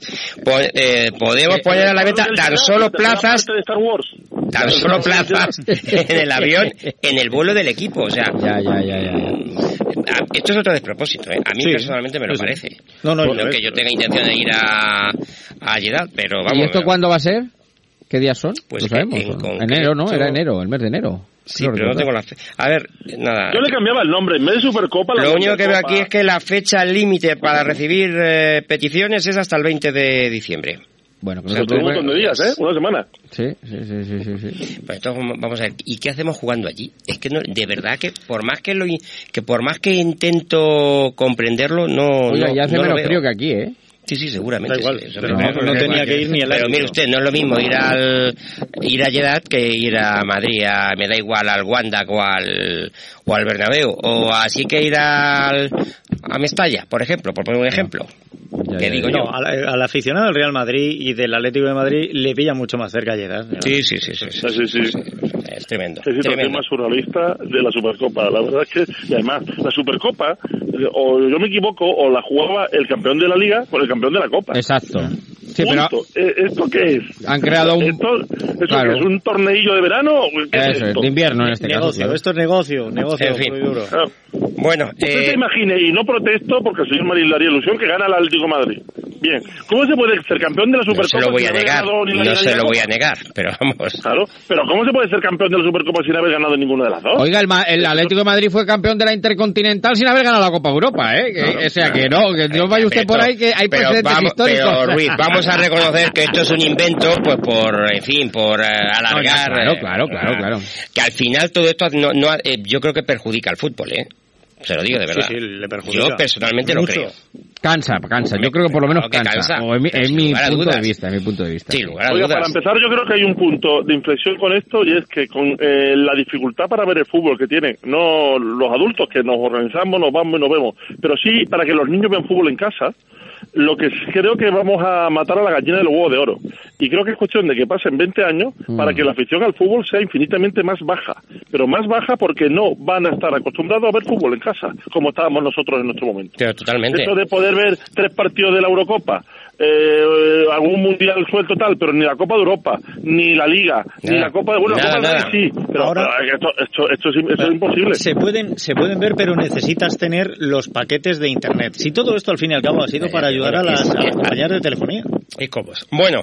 Speaker 12: po- eh, podemos poner a la venta tan solo plazas,
Speaker 14: de Star Wars.
Speaker 12: tan solo [LAUGHS] plazas [LAUGHS] en el avión, en el vuelo del equipo, o sea,
Speaker 13: Ya, ya, ya, ya.
Speaker 12: a- esto es otro despropósito, ¿eh? a mí
Speaker 2: Sí,
Speaker 12: personalmente me lo parece.
Speaker 2: No, no,
Speaker 12: no que yo tenga intención de ir a, a Jeddah, pero vamos.
Speaker 13: ¿Y esto cuándo va a ser? ¿Qué días son?
Speaker 12: Pues
Speaker 13: Lo sabemos.
Speaker 12: en concreto-
Speaker 13: Enero, ¿no? Era enero, el mes de enero.
Speaker 12: Sí,
Speaker 13: Creo
Speaker 12: pero no tengo la fe. A ver, nada.
Speaker 14: Yo le cambiaba el nombre, en vez de Supercopa... la
Speaker 12: Lo único que veo aquí es que la fecha límite para recibir eh, peticiones es hasta el 20 de diciembre.
Speaker 13: Bueno, que
Speaker 12: O sea,
Speaker 13: se
Speaker 14: un montón de días, ¿eh? Una semana.
Speaker 13: Sí, sí, sí, sí, sí, sí.
Speaker 12: Pues entonces vamos a ver, ¿y qué hacemos jugando allí? Es que no, de verdad que por más que lo que por más que intento comprenderlo, no
Speaker 13: Oiga,
Speaker 12: no,
Speaker 13: ya hace
Speaker 12: no
Speaker 13: menos frío que aquí, ¿eh?
Speaker 12: Sí, sí, seguramente.
Speaker 2: Da igual,
Speaker 12: sí,
Speaker 2: pero no- no tenía que ir ni al
Speaker 12: Pero mire usted, no es lo mismo ir al ir a Jeddah que ir a Madrid, a- me da igual al Wanda o al o al Bernabéu o así que ir al a Mestalla, por ejemplo, por poner un ejemplo.
Speaker 13: Ya,
Speaker 12: ¿Qué
Speaker 13: ya,
Speaker 12: digo
Speaker 13: ya.
Speaker 12: yo?
Speaker 2: No, al, al aficionado del Real Madrid y del Atlético de Madrid le pilla mucho más cerca Jeddah.
Speaker 12: Sí, sí, sí, sí, sí,
Speaker 14: Sí, sí, sí.
Speaker 12: Es tremendo.
Speaker 14: Situación
Speaker 12: tremendo.
Speaker 14: más surrealista de la Supercopa. La verdad es que, y además, la Supercopa, eh, o yo me equivoco, o la jugaba el campeón de la Liga con el campeón de la Copa.
Speaker 13: Exacto. Sí, pero
Speaker 14: Punto. Eh, ¿Esto qué es?
Speaker 13: han creado un...
Speaker 14: ¿Esto, esto
Speaker 13: Claro.
Speaker 14: es un torneillo de verano? o ¿Qué es
Speaker 13: Eso es,
Speaker 14: esto?
Speaker 13: de invierno en este caso.
Speaker 2: negocio,
Speaker 13: claro.
Speaker 2: esto es negocio, negocio
Speaker 12: En fin.
Speaker 2: duro.
Speaker 14: Ah,
Speaker 12: Bueno,
Speaker 14: Usted
Speaker 12: eh,
Speaker 14: se imagine, y no protesto porque el señor Marín haría ilusión que gana el Atlético Madrid. Bien, ¿cómo se puede ser campeón de la
Speaker 12: no
Speaker 14: Supercopa
Speaker 12: se lo voy a negar,
Speaker 14: la
Speaker 12: no se
Speaker 14: la
Speaker 12: lo voy a negar, pero vamos.
Speaker 14: Claro, pero ¿cómo se puede ser campeón de la Supercopa sin haber ganado ninguna de las dos?
Speaker 13: Oiga, el, Ma- el Atlético de Madrid fue campeón de la Intercontinental sin haber ganado la Copa Europa, ¿eh? Que- o sea, que no, que no vaya usted por ahí que hay
Speaker 12: pero
Speaker 13: precedentes
Speaker 12: vamos,
Speaker 13: históricos.
Speaker 12: Pero Ruiz, vamos a reconocer que esto es un invento, pues por, en fin, por eh, alargar.
Speaker 13: claro,
Speaker 12: eh,
Speaker 13: claro, claro,
Speaker 12: ah,
Speaker 13: claro.
Speaker 12: Que al final todo esto no, no, eh, yo creo que perjudica al fútbol, ¿eh? Se lo digo de verdad.
Speaker 2: Sí, sí, le perjudica.
Speaker 12: Yo personalmente lo
Speaker 2: Mucho.
Speaker 12: creo.
Speaker 13: Cansa, cansa. Yo creo que por lo menos cansa.
Speaker 12: cansa.
Speaker 13: O en mi, en punto
Speaker 12: dudas.
Speaker 13: de vista, en mi punto de vista.
Speaker 12: Sí, lugar a
Speaker 14: Oiga,
Speaker 12: dudas.
Speaker 14: para empezar, yo creo que hay un punto de inflexión con esto y es que con eh, la dificultad para ver el fútbol que tienen, no los adultos que nos organizamos, nos vamos y nos vemos, pero sí para que los niños vean fútbol en casa, lo que creo que vamos a matar a la gallina del huevo de oro. Y creo que es cuestión de que pasen 20 años
Speaker 13: Mm.
Speaker 14: para que la afición al fútbol sea infinitamente más baja. Pero más baja porque no van a estar acostumbrados a ver fútbol en casa, como estábamos nosotros en nuestro momento.
Speaker 12: Pero totalmente.
Speaker 14: Eso de poder ver tres partidos de la Eurocopa, eh, algún mundial suelto tal, pero ni la Copa de Europa, ni la Liga, ni la Copa de... Bueno, la
Speaker 12: Nada,
Speaker 14: Copa de
Speaker 12: nada.
Speaker 14: sí, pero
Speaker 2: Ahora-
Speaker 14: pero esto, esto, esto, es, esto es imposible.
Speaker 2: Se pueden, se pueden ver, pero necesitas tener los paquetes de internet. Si todo esto al fin y al cabo ha sido para ayudar a las, a las compañías de telefonía.
Speaker 12: Y cobos. Bueno,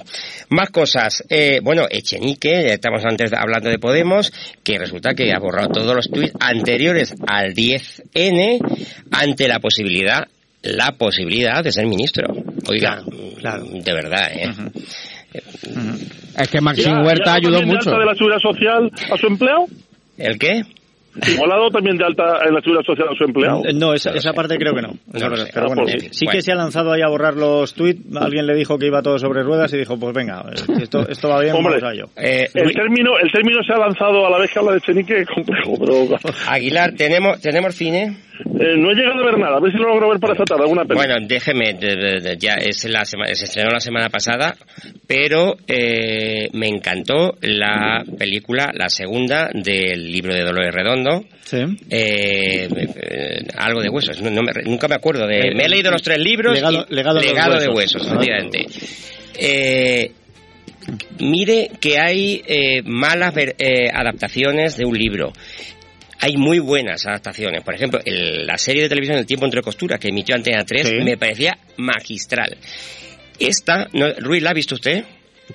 Speaker 12: más cosas. Eh, bueno, Echenique, estamos antes hablando de Podemos, que resulta que ha borrado todos los tuits anteriores al 10N ante la posibilidad, la posibilidad de ser ministro. Oiga,
Speaker 2: claro.
Speaker 12: de verdad, ¿eh?
Speaker 13: Es que Maxim Huerta
Speaker 14: ya
Speaker 13: ayudó mucho.
Speaker 14: de la seguridad social a su empleado?
Speaker 12: ¿El qué?
Speaker 14: Dado también de alta en la seguridad social a su empleado.
Speaker 2: No, esa, esa parte creo que no. Esa
Speaker 12: No
Speaker 2: parte- pero
Speaker 12: Ah,
Speaker 2: bueno,
Speaker 12: pues
Speaker 2: sí, que se ha lanzado ahí a borrar los tweets. Alguien le dijo que iba todo sobre ruedas y dijo, pues venga, eh, esto, [LAUGHS] esto va bien,
Speaker 14: Hombre,
Speaker 2: vamos a ello.
Speaker 12: Eh,
Speaker 14: el término, el término se ha lanzado a la vez que habla de Chenique es [LAUGHS] complejo, pero
Speaker 12: Aguilar, ¿tenemos, ¿tenemos cine?
Speaker 14: eh, no he llegado a ver nada. A ver si lo logro ver para esta tarde, alguna peli.
Speaker 12: Bueno, déjeme, de- de- de- ya es la sema- se estrenó la semana pasada, pero eh, me encantó la película, la segunda del libro de Dolores Redondo,
Speaker 2: Sí.
Speaker 12: eh, eh, algo de huesos, no- no me- nunca me acuerdo de...
Speaker 2: Eh,
Speaker 12: me he leído los tres libros
Speaker 2: Legado-
Speaker 12: y-
Speaker 2: Legado de huesos.
Speaker 12: efectivamente. Eh, mire que hay malas ver- adaptaciones de un libro. Hay muy buenas adaptaciones. Por ejemplo, el- la serie de televisión El tiempo entre costuras que emitió Antena 3
Speaker 13: Sí.
Speaker 12: me parecía magistral. Esta, no, Ruiz, ¿la ha visto usted?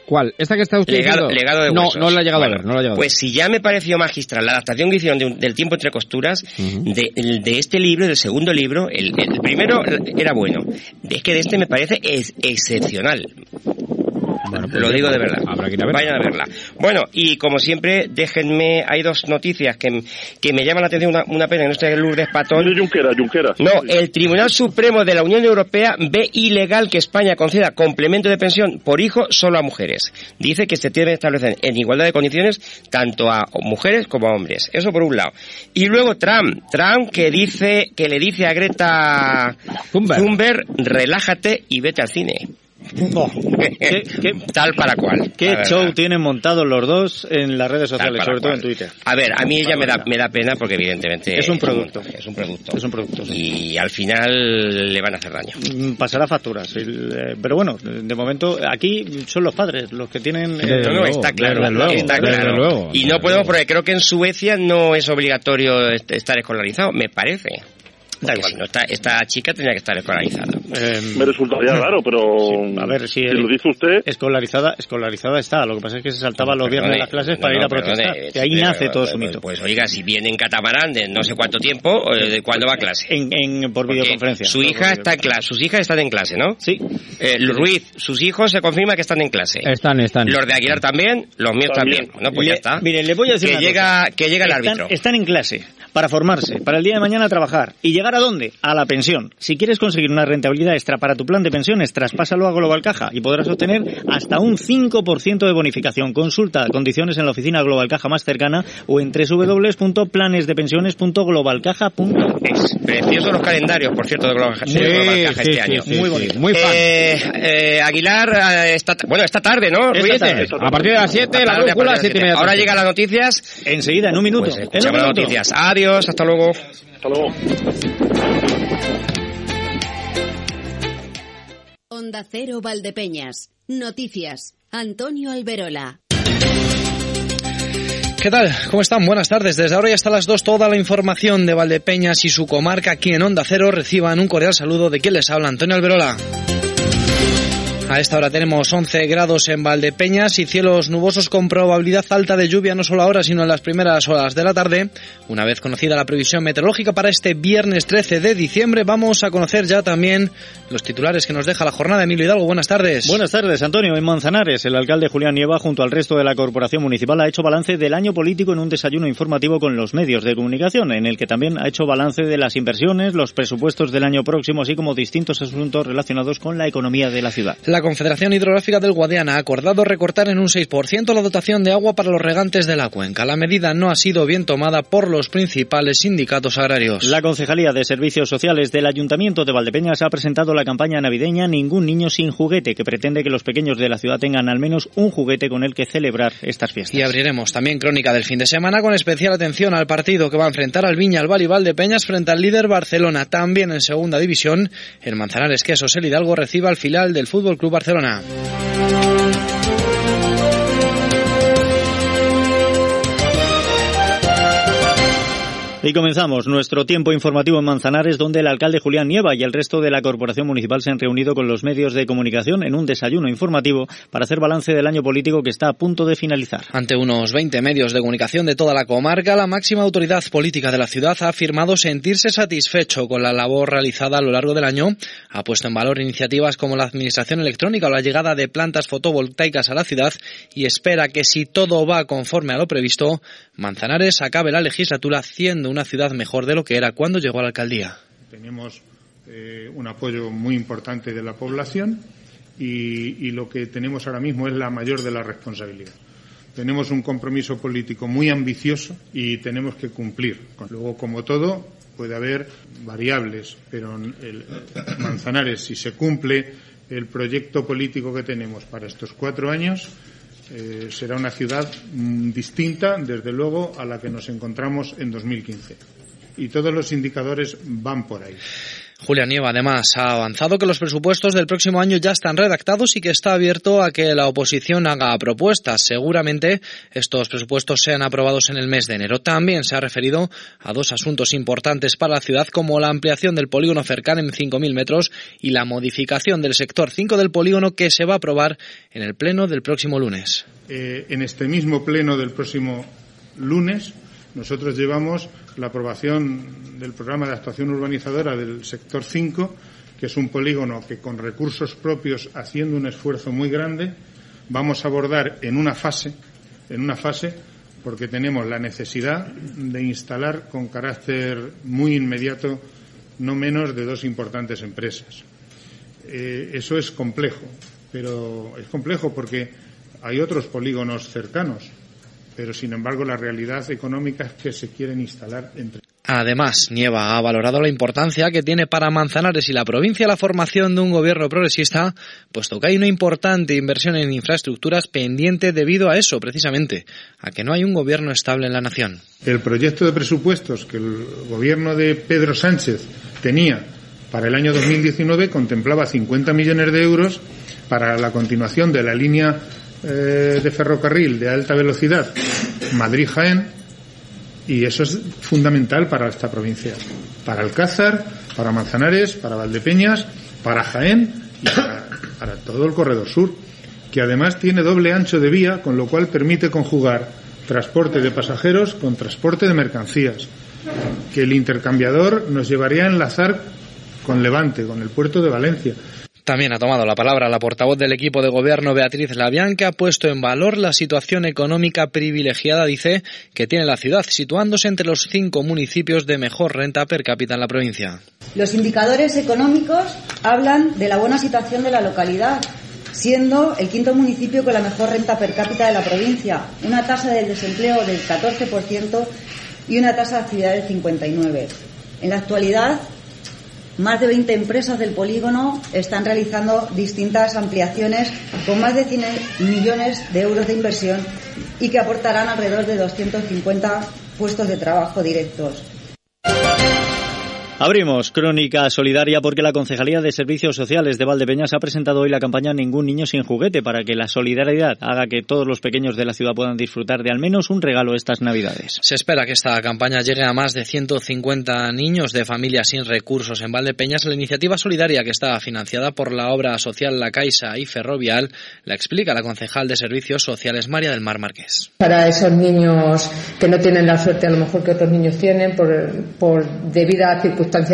Speaker 13: ¿Cuál? ¿Esta que está usted
Speaker 12: Legado,
Speaker 13: diciendo?
Speaker 12: legado de
Speaker 13: no,
Speaker 12: huesos.
Speaker 13: no la he llegado
Speaker 12: Bueno,
Speaker 13: a ver, no la he llegado a
Speaker 12: Pues si ya me pareció magistral la adaptación que hicieron de un- del tiempo entre costuras, de, este libro, del segundo libro, el, el primero era bueno. Es que de este me parece ex- excepcional.
Speaker 13: Pues
Speaker 12: Lo digo de verdad.
Speaker 13: habrá que ir a verla.
Speaker 12: Vayan a verla. Bueno, y como siempre, déjenme, hay dos noticias que, que me llaman la atención, una, una pena que no esté Lourdes Patón.
Speaker 14: Junquera, Junquera.
Speaker 12: No, el Tribunal Supremo de la Unión Europea ve ilegal que España conceda complemento de pensión por hijo solo a mujeres. Dice que se debe establecer en igualdad de condiciones tanto a mujeres como a hombres. Eso por un lado. Y luego Trump, Trump que dice, que le dice a Greta Thunberg, relájate y vete al cine. Tal para cual.
Speaker 2: ¿Qué show tienen montados los dos en las redes sociales, sobre todo
Speaker 12: cual.
Speaker 2: en Twitter?
Speaker 12: A ver, a mí ella me da, me da pena porque evidentemente
Speaker 2: Es un producto.
Speaker 12: Es un producto.
Speaker 2: Es un producto,
Speaker 12: Y al final le van a hacer daño.
Speaker 2: Mm, Pasará facturas. eh, Pero bueno, de momento aquí son los padres los que tienen... eh,
Speaker 12: No, no, está claro,
Speaker 2: desde luego,
Speaker 12: está
Speaker 2: desde
Speaker 12: claro.
Speaker 2: luego.
Speaker 12: y no podemos, porque creo que en Suecia no es obligatorio est- estar escolarizado, me parece. Porque si no, esta, esta chica tenía que estar escolarizada.
Speaker 14: Me resultaría raro, pero
Speaker 2: a ver si,
Speaker 14: lo dice usted.
Speaker 2: Escolarizada, escolarizada está. Lo que pasa es que se saltaba los viernes las clases
Speaker 12: no,
Speaker 2: para ir a protestar.
Speaker 12: perdone,
Speaker 2: y ahí nace todo su
Speaker 12: pues-
Speaker 2: mito.
Speaker 12: Pues oiga, si viene en catamarán de no sé cuánto tiempo, eh, ¿de cuándo va a clase?
Speaker 2: En, en- por
Speaker 12: Porque
Speaker 2: videoconferencia.
Speaker 12: Su hija está en clase, sus hijas están en clase, ¿no?
Speaker 2: Sí.
Speaker 12: Ruiz, sus hijos se confirma que están en clase.
Speaker 13: Están, están.
Speaker 12: Los de Aguilar también, los míos también. Bueno, pues
Speaker 2: Le-
Speaker 12: ya está.
Speaker 2: Mire, le voy a decir
Speaker 12: que
Speaker 2: una
Speaker 12: llega,
Speaker 2: cosa.
Speaker 12: que llega el
Speaker 2: Están-
Speaker 12: árbitro.
Speaker 2: Están en clase para formarse, para el día de mañana trabajar. ¿Y llegar a dónde? A la pensión. Si quieres conseguir una rentabilidad extra para tu plan de pensiones, traspásalo a Global Caja y podrás obtener hasta un 5% de bonificación. Consulta condiciones en la oficina Global Caja más cercana o en www.planesdepensiones.globalcaja.es.
Speaker 12: Preciosos los calendarios, por cierto, de Global Caja,
Speaker 2: Sí,
Speaker 12: de Global Caja
Speaker 2: sí,
Speaker 12: este
Speaker 2: sí,
Speaker 12: año.
Speaker 2: sí, Muy sí. bonito.
Speaker 13: Muy fan.
Speaker 12: Eh, eh, Aguilar, eh, esta, bueno, esta tarde, ¿no?
Speaker 2: Esta
Speaker 12: Ruiz?
Speaker 2: tarde.
Speaker 13: A partir de las 7,
Speaker 12: Esta
Speaker 13: la brújula,
Speaker 12: partir de
Speaker 13: 7 y.
Speaker 12: Ahora llegan las noticias.
Speaker 2: Enseguida, en un minuto.
Speaker 12: Pues
Speaker 2: en un
Speaker 12: escuchamos las
Speaker 2: minuto.
Speaker 12: noticias. Adiós, hasta luego.
Speaker 14: Hasta luego.
Speaker 1: Onda Cero Valdepeñas. Noticias. Antonio Alberola.
Speaker 3: ¿Qué tal? ¿Cómo están? Buenas tardes. Desde ahora y hasta las 2 toda la información de Valdepeñas y su comarca aquí en Onda Cero reciban un cordial saludo de quien les habla, Antonio Alberola. A esta hora tenemos 11 grados en Valdepeñas y cielos nubosos con probabilidad alta de lluvia no solo ahora sino en las primeras horas de la tarde. Una vez conocida la previsión meteorológica para este viernes 13 de diciembre, vamos a conocer ya también los titulares que nos deja la jornada. Emilio Hidalgo, buenas tardes.
Speaker 2: Buenas tardes, Antonio. En Manzanares, el alcalde Julián Nieva, junto al resto de la corporación municipal, ha hecho balance del año político en un desayuno informativo con los medios de comunicación, en el que también ha hecho balance de las inversiones, los presupuestos del año próximo, así como distintos asuntos relacionados con la economía de la ciudad.
Speaker 3: La Confederación Hidrográfica del Guadiana ha acordado recortar en un 6% la dotación de agua para los regantes de la cuenca. La medida no ha sido bien tomada por los principales sindicatos agrarios.
Speaker 2: La Concejalía de Servicios Sociales del Ayuntamiento de Valdepeñas ha presentado la campaña navideña Ningún niño sin juguete, que pretende que los pequeños de la ciudad tengan al menos un juguete con el que celebrar estas fiestas.
Speaker 3: Y abriremos también crónica del fin de semana con especial atención al partido que va a enfrentar al Viña, al y Valdepeñas frente al líder Barcelona. También en segunda división, el Manzanares Quesos el Hidalgo recibe al final del Fútbol Club Barcelona.
Speaker 2: Y comenzamos nuestro tiempo informativo en Manzanares, donde el alcalde Julián Nieva y el resto de la corporación municipal se han reunido con los medios de comunicación en un desayuno informativo para hacer balance del año político que está a punto de finalizar.
Speaker 3: Ante unos 20 medios de comunicación de toda la comarca, la máxima autoridad política de la ciudad ha afirmado sentirse satisfecho con la labor realizada a lo largo del año. Ha puesto en valor iniciativas como la administración electrónica o la llegada de plantas fotovoltaicas a la ciudad y espera que si todo va conforme a lo previsto, Manzanares acabe la legislatura siendo una ciudad mejor de lo que era cuando llegó a la alcaldía.
Speaker 17: Tenemos eh, un apoyo muy importante de la población y, y, lo que tenemos ahora mismo es la mayor de la responsabilidad. Tenemos un compromiso político muy ambicioso y tenemos que cumplir. Luego, como todo, puede haber variables, pero el Manzanares, si se cumple el proyecto político que tenemos para estos cuatro años, eh, será una ciudad mm, distinta, desde luego, a la que nos encontramos en 2015. Y todos los indicadores van por ahí.
Speaker 3: Julia Nieva, además, ha avanzado que los presupuestos del próximo año ya están redactados y que está abierto a que la oposición haga propuestas. Seguramente estos presupuestos sean aprobados en el mes de enero. También se ha referido a dos asuntos importantes para la ciudad, como la ampliación del polígono cercano en 5.000 metros y la modificación del sector 5 del polígono que se va a aprobar en el pleno del próximo lunes.
Speaker 17: Eh, en este mismo pleno del próximo lunes nosotros llevamos la aprobación del programa de actuación urbanizadora del sector 5, que es un polígono que con recursos propios, haciendo un esfuerzo muy grande, vamos a abordar en una fase, en una fase, porque tenemos la necesidad de instalar con carácter muy inmediato no menos de dos importantes empresas. Eh, eso es complejo, pero es complejo porque hay otros polígonos cercanos pero sin embargo la realidad económica es que se quieren instalar entre.
Speaker 3: Además, Nieva ha valorado la importancia que tiene para Manzanares y la provincia la formación de un gobierno progresista, puesto que hay una importante inversión en infraestructuras pendiente debido a eso, precisamente, a que no hay un gobierno estable en la nación.
Speaker 17: El proyecto de presupuestos que el gobierno de Pedro Sánchez tenía para el año 2019 contemplaba 50 millones de euros para la continuación de la línea eh, de ferrocarril de alta velocidad Madrid-Jaén y eso es fundamental para esta provincia, para Alcázar, para Manzanares, para Valdepeñas, para Jaén y para, para todo el corredor sur, que además tiene doble ancho de vía, con lo cual permite conjugar transporte de pasajeros con transporte de mercancías, que el intercambiador nos llevaría a enlazar con Levante, con el puerto de Valencia.
Speaker 3: También ha tomado la palabra la portavoz del equipo de gobierno Beatriz Labián, que ha puesto en valor la situación económica privilegiada, dice, que tiene la ciudad, situándose entre los cinco municipios de mejor renta per cápita en la provincia.
Speaker 18: Los indicadores económicos hablan de la buena situación de la localidad, siendo el quinto municipio con la mejor renta per cápita de la provincia, una tasa del desempleo del 14% y una tasa de actividad del 59%. En la actualidad, más de 20 empresas del polígono están realizando distintas ampliaciones con más de 100 millones de euros de inversión y que aportarán alrededor de 250 puestos de trabajo directos.
Speaker 2: Abrimos Crónica Solidaria porque la Concejalía de Servicios Sociales de Valdepeñas ha presentado hoy la campaña Ningún niño sin juguete para que la solidaridad haga que todos los pequeños de la ciudad puedan disfrutar de al menos un regalo estas Navidades.
Speaker 3: Se espera que esta campaña llegue a más de 150 niños de familias sin recursos en Valdepeñas. La iniciativa solidaria que está financiada por la obra social La Caixa y Ferrovial la explica la concejal de Servicios Sociales María del Mar Márquez.
Speaker 19: Para esos niños que no tienen la suerte a lo mejor que otros niños tienen por, por debido a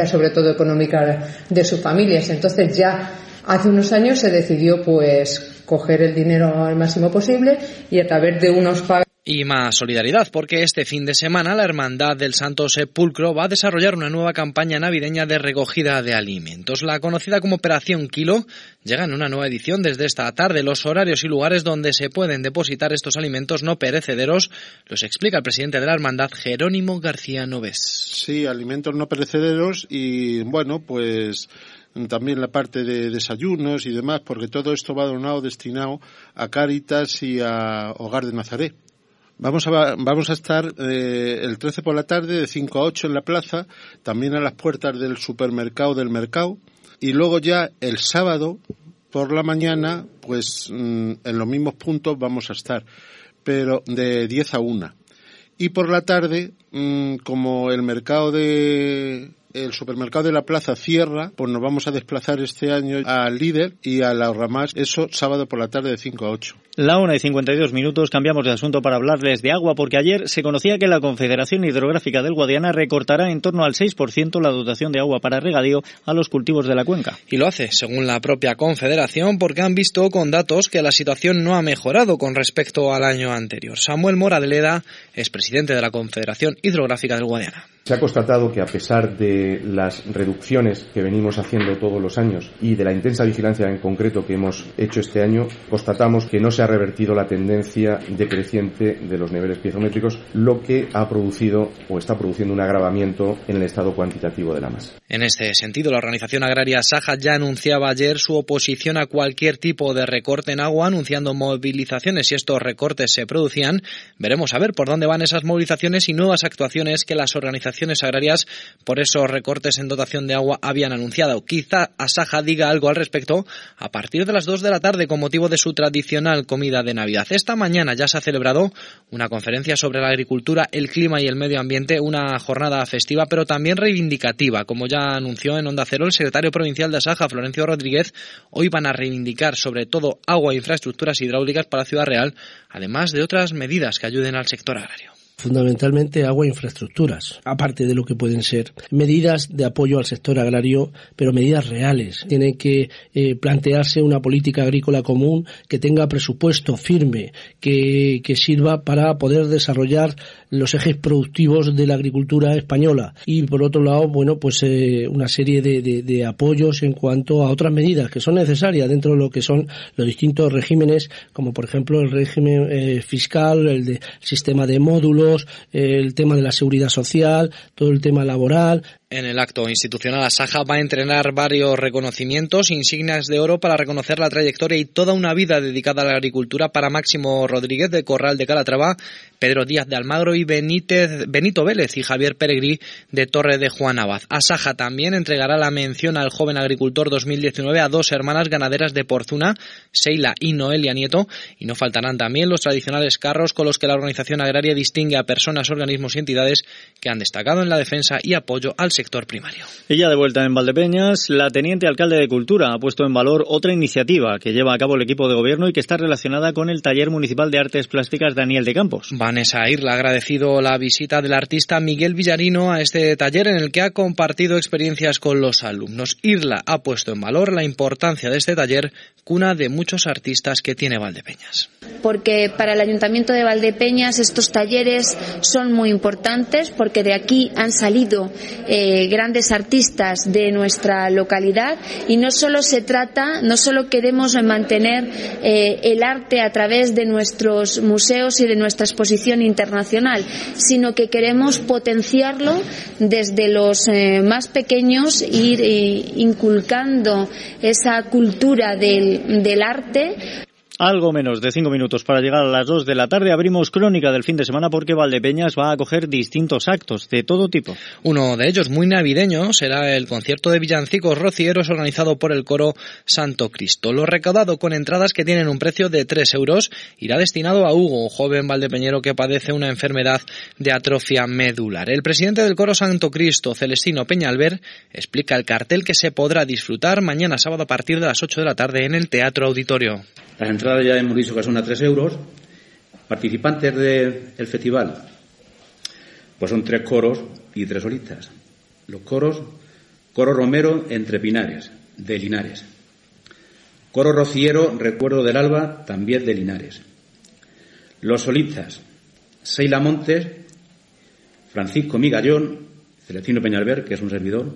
Speaker 19: sobre todo económicas de sus familias. Entonces ya hace unos años se decidió pues coger el dinero al máximo posible y a través de unos pagos
Speaker 3: y más solidaridad, porque este fin de semana la Hermandad del Santo Sepulcro va a desarrollar una nueva campaña navideña de recogida de alimentos. La conocida como Operación Kilo llega en una nueva edición desde esta tarde. Los horarios y lugares donde se pueden depositar estos alimentos no perecederos los explica el presidente de la Hermandad, Jerónimo García Noves.
Speaker 20: Sí, alimentos no perecederos y bueno, pues también la parte de desayunos y demás, porque todo esto va donado, destinado a Cáritas y a Hogar de Nazaret. Vamos a, vamos a estar eh, el 13 por la tarde de 5 a 8 en la plaza, también a las puertas del supermercado del mercado y luego ya el sábado por la mañana, pues mm, en los mismos puntos vamos a estar, pero de 10 a 1. y por la tarde, mm, como el mercado de el supermercado de la plaza cierra, pues nos vamos a desplazar este año al líder y a la Ramás, eso sábado por la tarde de 5 a 8.
Speaker 2: La una y 52 minutos cambiamos de asunto para hablarles de agua porque ayer se conocía que la Confederación Hidrográfica del Guadiana recortará en torno al 6% la dotación de agua para regadío a los cultivos de la cuenca.
Speaker 3: Y lo hace, según la propia Confederación, porque han visto con datos que la situación no ha mejorado con respecto al año anterior. Samuel Mora de Leda es presidente de la Confederación Hidrográfica del Guadiana.
Speaker 21: Se ha constatado que a pesar de las reducciones que venimos haciendo todos los años y de la intensa vigilancia en concreto que hemos hecho este año, constatamos que no se ha revertido la tendencia decreciente de los niveles piezométricos, lo que ha producido o está produciendo un agravamiento en el estado cuantitativo de la masa.
Speaker 3: En este sentido, la organización agraria Saja ya anunciaba ayer su oposición a cualquier tipo de recorte en agua, anunciando movilizaciones si estos recortes se producían. Veremos a ver por dónde van esas movilizaciones y nuevas actuaciones que las organizaciones por esos recortes en dotación de agua habían anunciado. Quizá Asaja diga algo al respecto a partir de las 2 de la tarde con motivo de su tradicional comida de Navidad. Esta mañana ya se ha celebrado una conferencia sobre la agricultura, el clima y el medio ambiente, una jornada festiva pero también reivindicativa. Como ya anunció en Onda Cero el secretario provincial de Asaja, Florencio Rodríguez, hoy van a reivindicar sobre todo agua e infraestructuras hidráulicas para Ciudad Real, además de otras medidas que ayuden al sector agrario
Speaker 22: fundamentalmente agua e infraestructuras, aparte de lo que pueden ser medidas de apoyo al sector agrario, pero medidas reales. Tiene que eh, plantearse una política agrícola común que tenga presupuesto firme, que, que sirva para poder desarrollar los ejes productivos de la agricultura española y por otro lado, bueno, pues eh, una serie de, de, apoyos en cuanto a otras medidas que son necesarias dentro de lo que son los distintos regímenes, como por ejemplo el régimen eh, fiscal, el, de, el sistema de módulos, el tema de la seguridad social, todo el tema laboral,
Speaker 3: en el acto institucional, Asaja va a entrenar varios reconocimientos, insignias de oro para reconocer la trayectoria y toda una vida dedicada a la agricultura para Máximo Rodríguez de Corral de Calatrava, Pedro Díaz de Almagro y Benítez, Benito Vélez y Javier Peregrí de Torre de Juan Abad. Asaja también entregará la mención al joven agricultor 2019 a dos hermanas ganaderas de Porzuna, Seila y Noelia Nieto, y no faltarán también los tradicionales carros con los que la organización agraria distingue a personas, organismos y entidades que han destacado en la defensa y apoyo al sector primario.
Speaker 2: Y ya de vuelta en Valdepeñas, la teniente alcalde de Cultura ha puesto en valor otra iniciativa que lleva a cabo el equipo de gobierno y que está relacionada con el Taller Municipal de Artes Plásticas Daniel de Campos.
Speaker 3: Vanessa Irla ha agradecido la visita del artista Miguel Villarino a este taller en el que ha compartido experiencias con los alumnos. Irla ha puesto en valor la importancia de este taller, cuna de muchos artistas que tiene Valdepeñas.
Speaker 23: Porque para el Ayuntamiento de Valdepeñas estos talleres son muy importantes porque de aquí han salido eh, grandes artistas de nuestra localidad y no solo se trata, no solo queremos mantener eh, el arte a través de nuestros museos y de nuestra exposición internacional, sino que queremos potenciarlo desde los eh, más pequeños, ir eh, inculcando esa cultura del arte
Speaker 2: algo menos de cinco minutos para llegar a las dos de la tarde. Abrimos crónica del fin de semana porque Valdepeñas va a acoger distintos actos de todo tipo.
Speaker 3: Uno de ellos, muy navideño, será el concierto de villancicos rocieros organizado por el coro Santo Cristo. Lo recaudado con entradas que tienen un precio de tres euros irá destinado a Hugo, un joven valdepeñero que padece una enfermedad de atrofia medular. El presidente del coro Santo Cristo, Celestino Peñalver, explica el cartel que se podrá disfrutar mañana sábado a partir de las ocho de la tarde en el Teatro Auditorio.
Speaker 24: Las entradas ya hemos dicho que son a 3 euros. Participantes del festival, pues son tres coros y tres solistas. Los coros, Coro Romero entre Pinares, de Linares. Coro Rociero, Recuerdo del Alba, también de Linares. Los solistas, Seila Montes, Francisco Migallón, Celestino Peñalver, que es un servidor,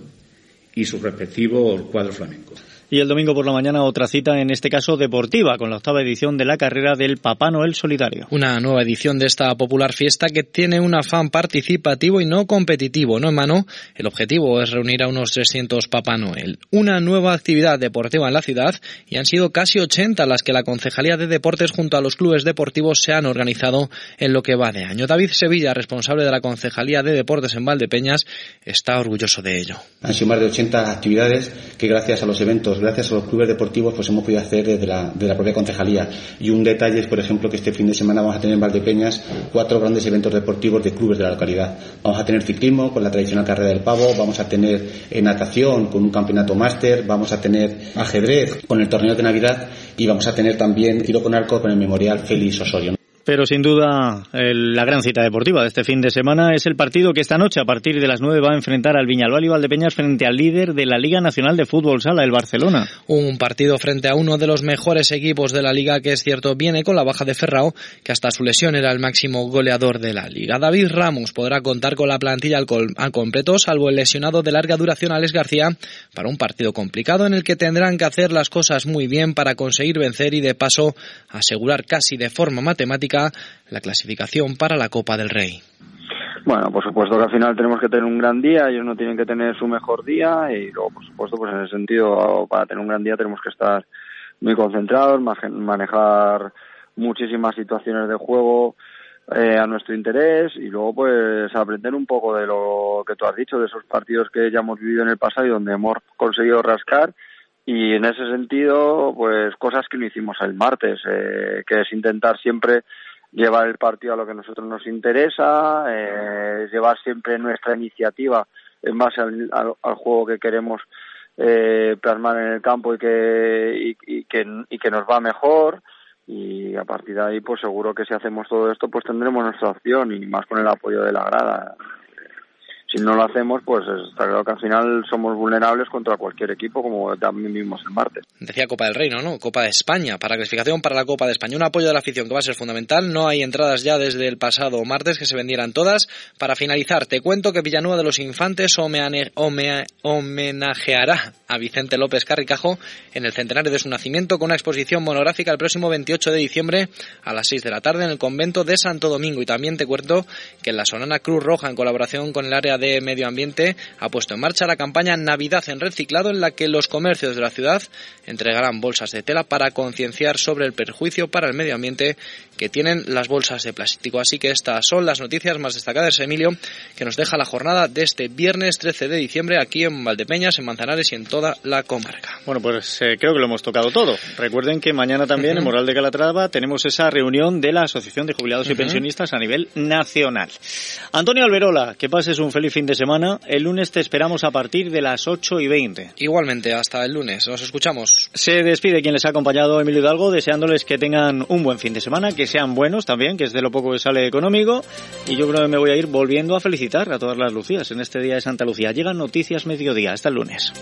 Speaker 24: y sus respectivos cuadros flamencos.
Speaker 2: Y el domingo por la mañana otra cita, en este caso deportiva, con la octava edición de la carrera del Papá Noel Solidario.
Speaker 3: Una nueva edición de esta popular fiesta que tiene un afán participativo y no competitivo, ¿no, hermano? El objetivo es reunir a unos 300 Papá Noel. Una nueva actividad deportiva en la ciudad y han sido casi 80 las que la Concejalía de Deportes junto a los clubes deportivos se han organizado en lo que va de año. David Sevilla, responsable de la Concejalía de Deportes en Valdepeñas, está orgulloso de ello.
Speaker 25: Han sido más de 80 actividades que gracias a los eventos
Speaker 26: gracias a los clubes deportivos pues hemos podido hacer desde la, de la propia concejalía. Y un detalle es, por ejemplo, que este fin de semana vamos a tener en Valdepeñas cuatro grandes eventos deportivos de clubes de la localidad. Vamos a tener ciclismo con la tradicional carrera del pavo, vamos a tener eh, natación con un campeonato máster, vamos a tener ajedrez con el torneo de Navidad y vamos a tener también tiro con arco con el memorial Félix Osorio.
Speaker 2: Pero sin duda la gran cita deportiva de este fin de semana es el partido que esta noche a partir de las 9 va a enfrentar al Viñalbal y Valdepeñas frente al líder de la Liga Nacional de Fútbol Sala, el Barcelona.
Speaker 3: Un partido frente a uno de los mejores equipos de la liga que es cierto viene con la baja de Ferrao, que hasta su lesión era el máximo goleador de la liga. David Ramos podrá contar con la plantilla al, al completo, salvo el lesionado de larga duración Alex García, para un partido complicado en el que tendrán que hacer las cosas muy bien para conseguir vencer y de paso asegurar casi de forma matemática la clasificación para la Copa del Rey.
Speaker 27: Bueno, por supuesto que al final tenemos que tener un gran día, ellos no tienen que tener su mejor día y luego, por supuesto, pues en ese sentido, para tener un gran día tenemos que estar muy concentrados, manejar muchísimas situaciones de juego eh, a nuestro interés y luego pues aprender un poco de lo que tú has dicho, de esos partidos que ya hemos vivido en el pasado y donde hemos conseguido rascar y en ese sentido pues cosas que no hicimos el martes, eh, que es intentar siempre llevar el partido a lo que a nosotros nos interesa, eh, llevar siempre nuestra iniciativa en base al, juego que queremos eh, plasmar en el campo y que, y que, y que nos va mejor. Y a partir de ahí, pues seguro que si hacemos todo esto, pues tendremos nuestra opción y más con el apoyo de la grada. Si no lo hacemos, pues está claro que al final somos vulnerables contra cualquier equipo, como también vimos el martes.
Speaker 3: Decía Copa del Reino, ¿no? Copa de España, para clasificación para la Copa de España. Un apoyo de la afición que va a ser fundamental. No hay entradas ya desde el pasado martes que se vendieran todas. Para finalizar, te cuento que Villanueva de los Infantes homenajeará a Vicente López Carricajo en el centenario de su nacimiento con una exposición monográfica el próximo 28 de diciembre a las 6 de la tarde en el convento de Santo Domingo. Y también te cuento que la Sonana Cruz Roja, en colaboración con el área de medio ambiente, ha puesto en marcha la campaña Navidad en Reciclado, en la que los comercios de la ciudad entregarán bolsas de tela para concienciar sobre el perjuicio para el medio ambiente que tienen las bolsas de plástico. Así que estas son las noticias más destacadas, Emilio, que nos deja la jornada de este viernes 13 de diciembre aquí en Valdepeñas, en Manzanares y en toda la comarca.
Speaker 2: Bueno, pues eh, creo que lo hemos tocado todo. Recuerden que mañana también en Moral de Calatrava tenemos esa reunión de la Asociación de Jubilados y. Pensionistas a nivel nacional. Antonio Alberola, que pases un feliz fin de semana. El lunes te esperamos a partir de las 8 y 20.
Speaker 3: Igualmente, hasta el lunes. Nos escuchamos.
Speaker 2: Se despide quien les ha acompañado, Emilio Hidalgo, deseándoles que tengan un buen fin de semana, que sean buenos también, que es de lo poco que sale económico. Y yo creo que me voy a ir volviendo a felicitar a todas las Lucías en este día de Santa Lucía. Llegan noticias mediodía. Hasta el lunes.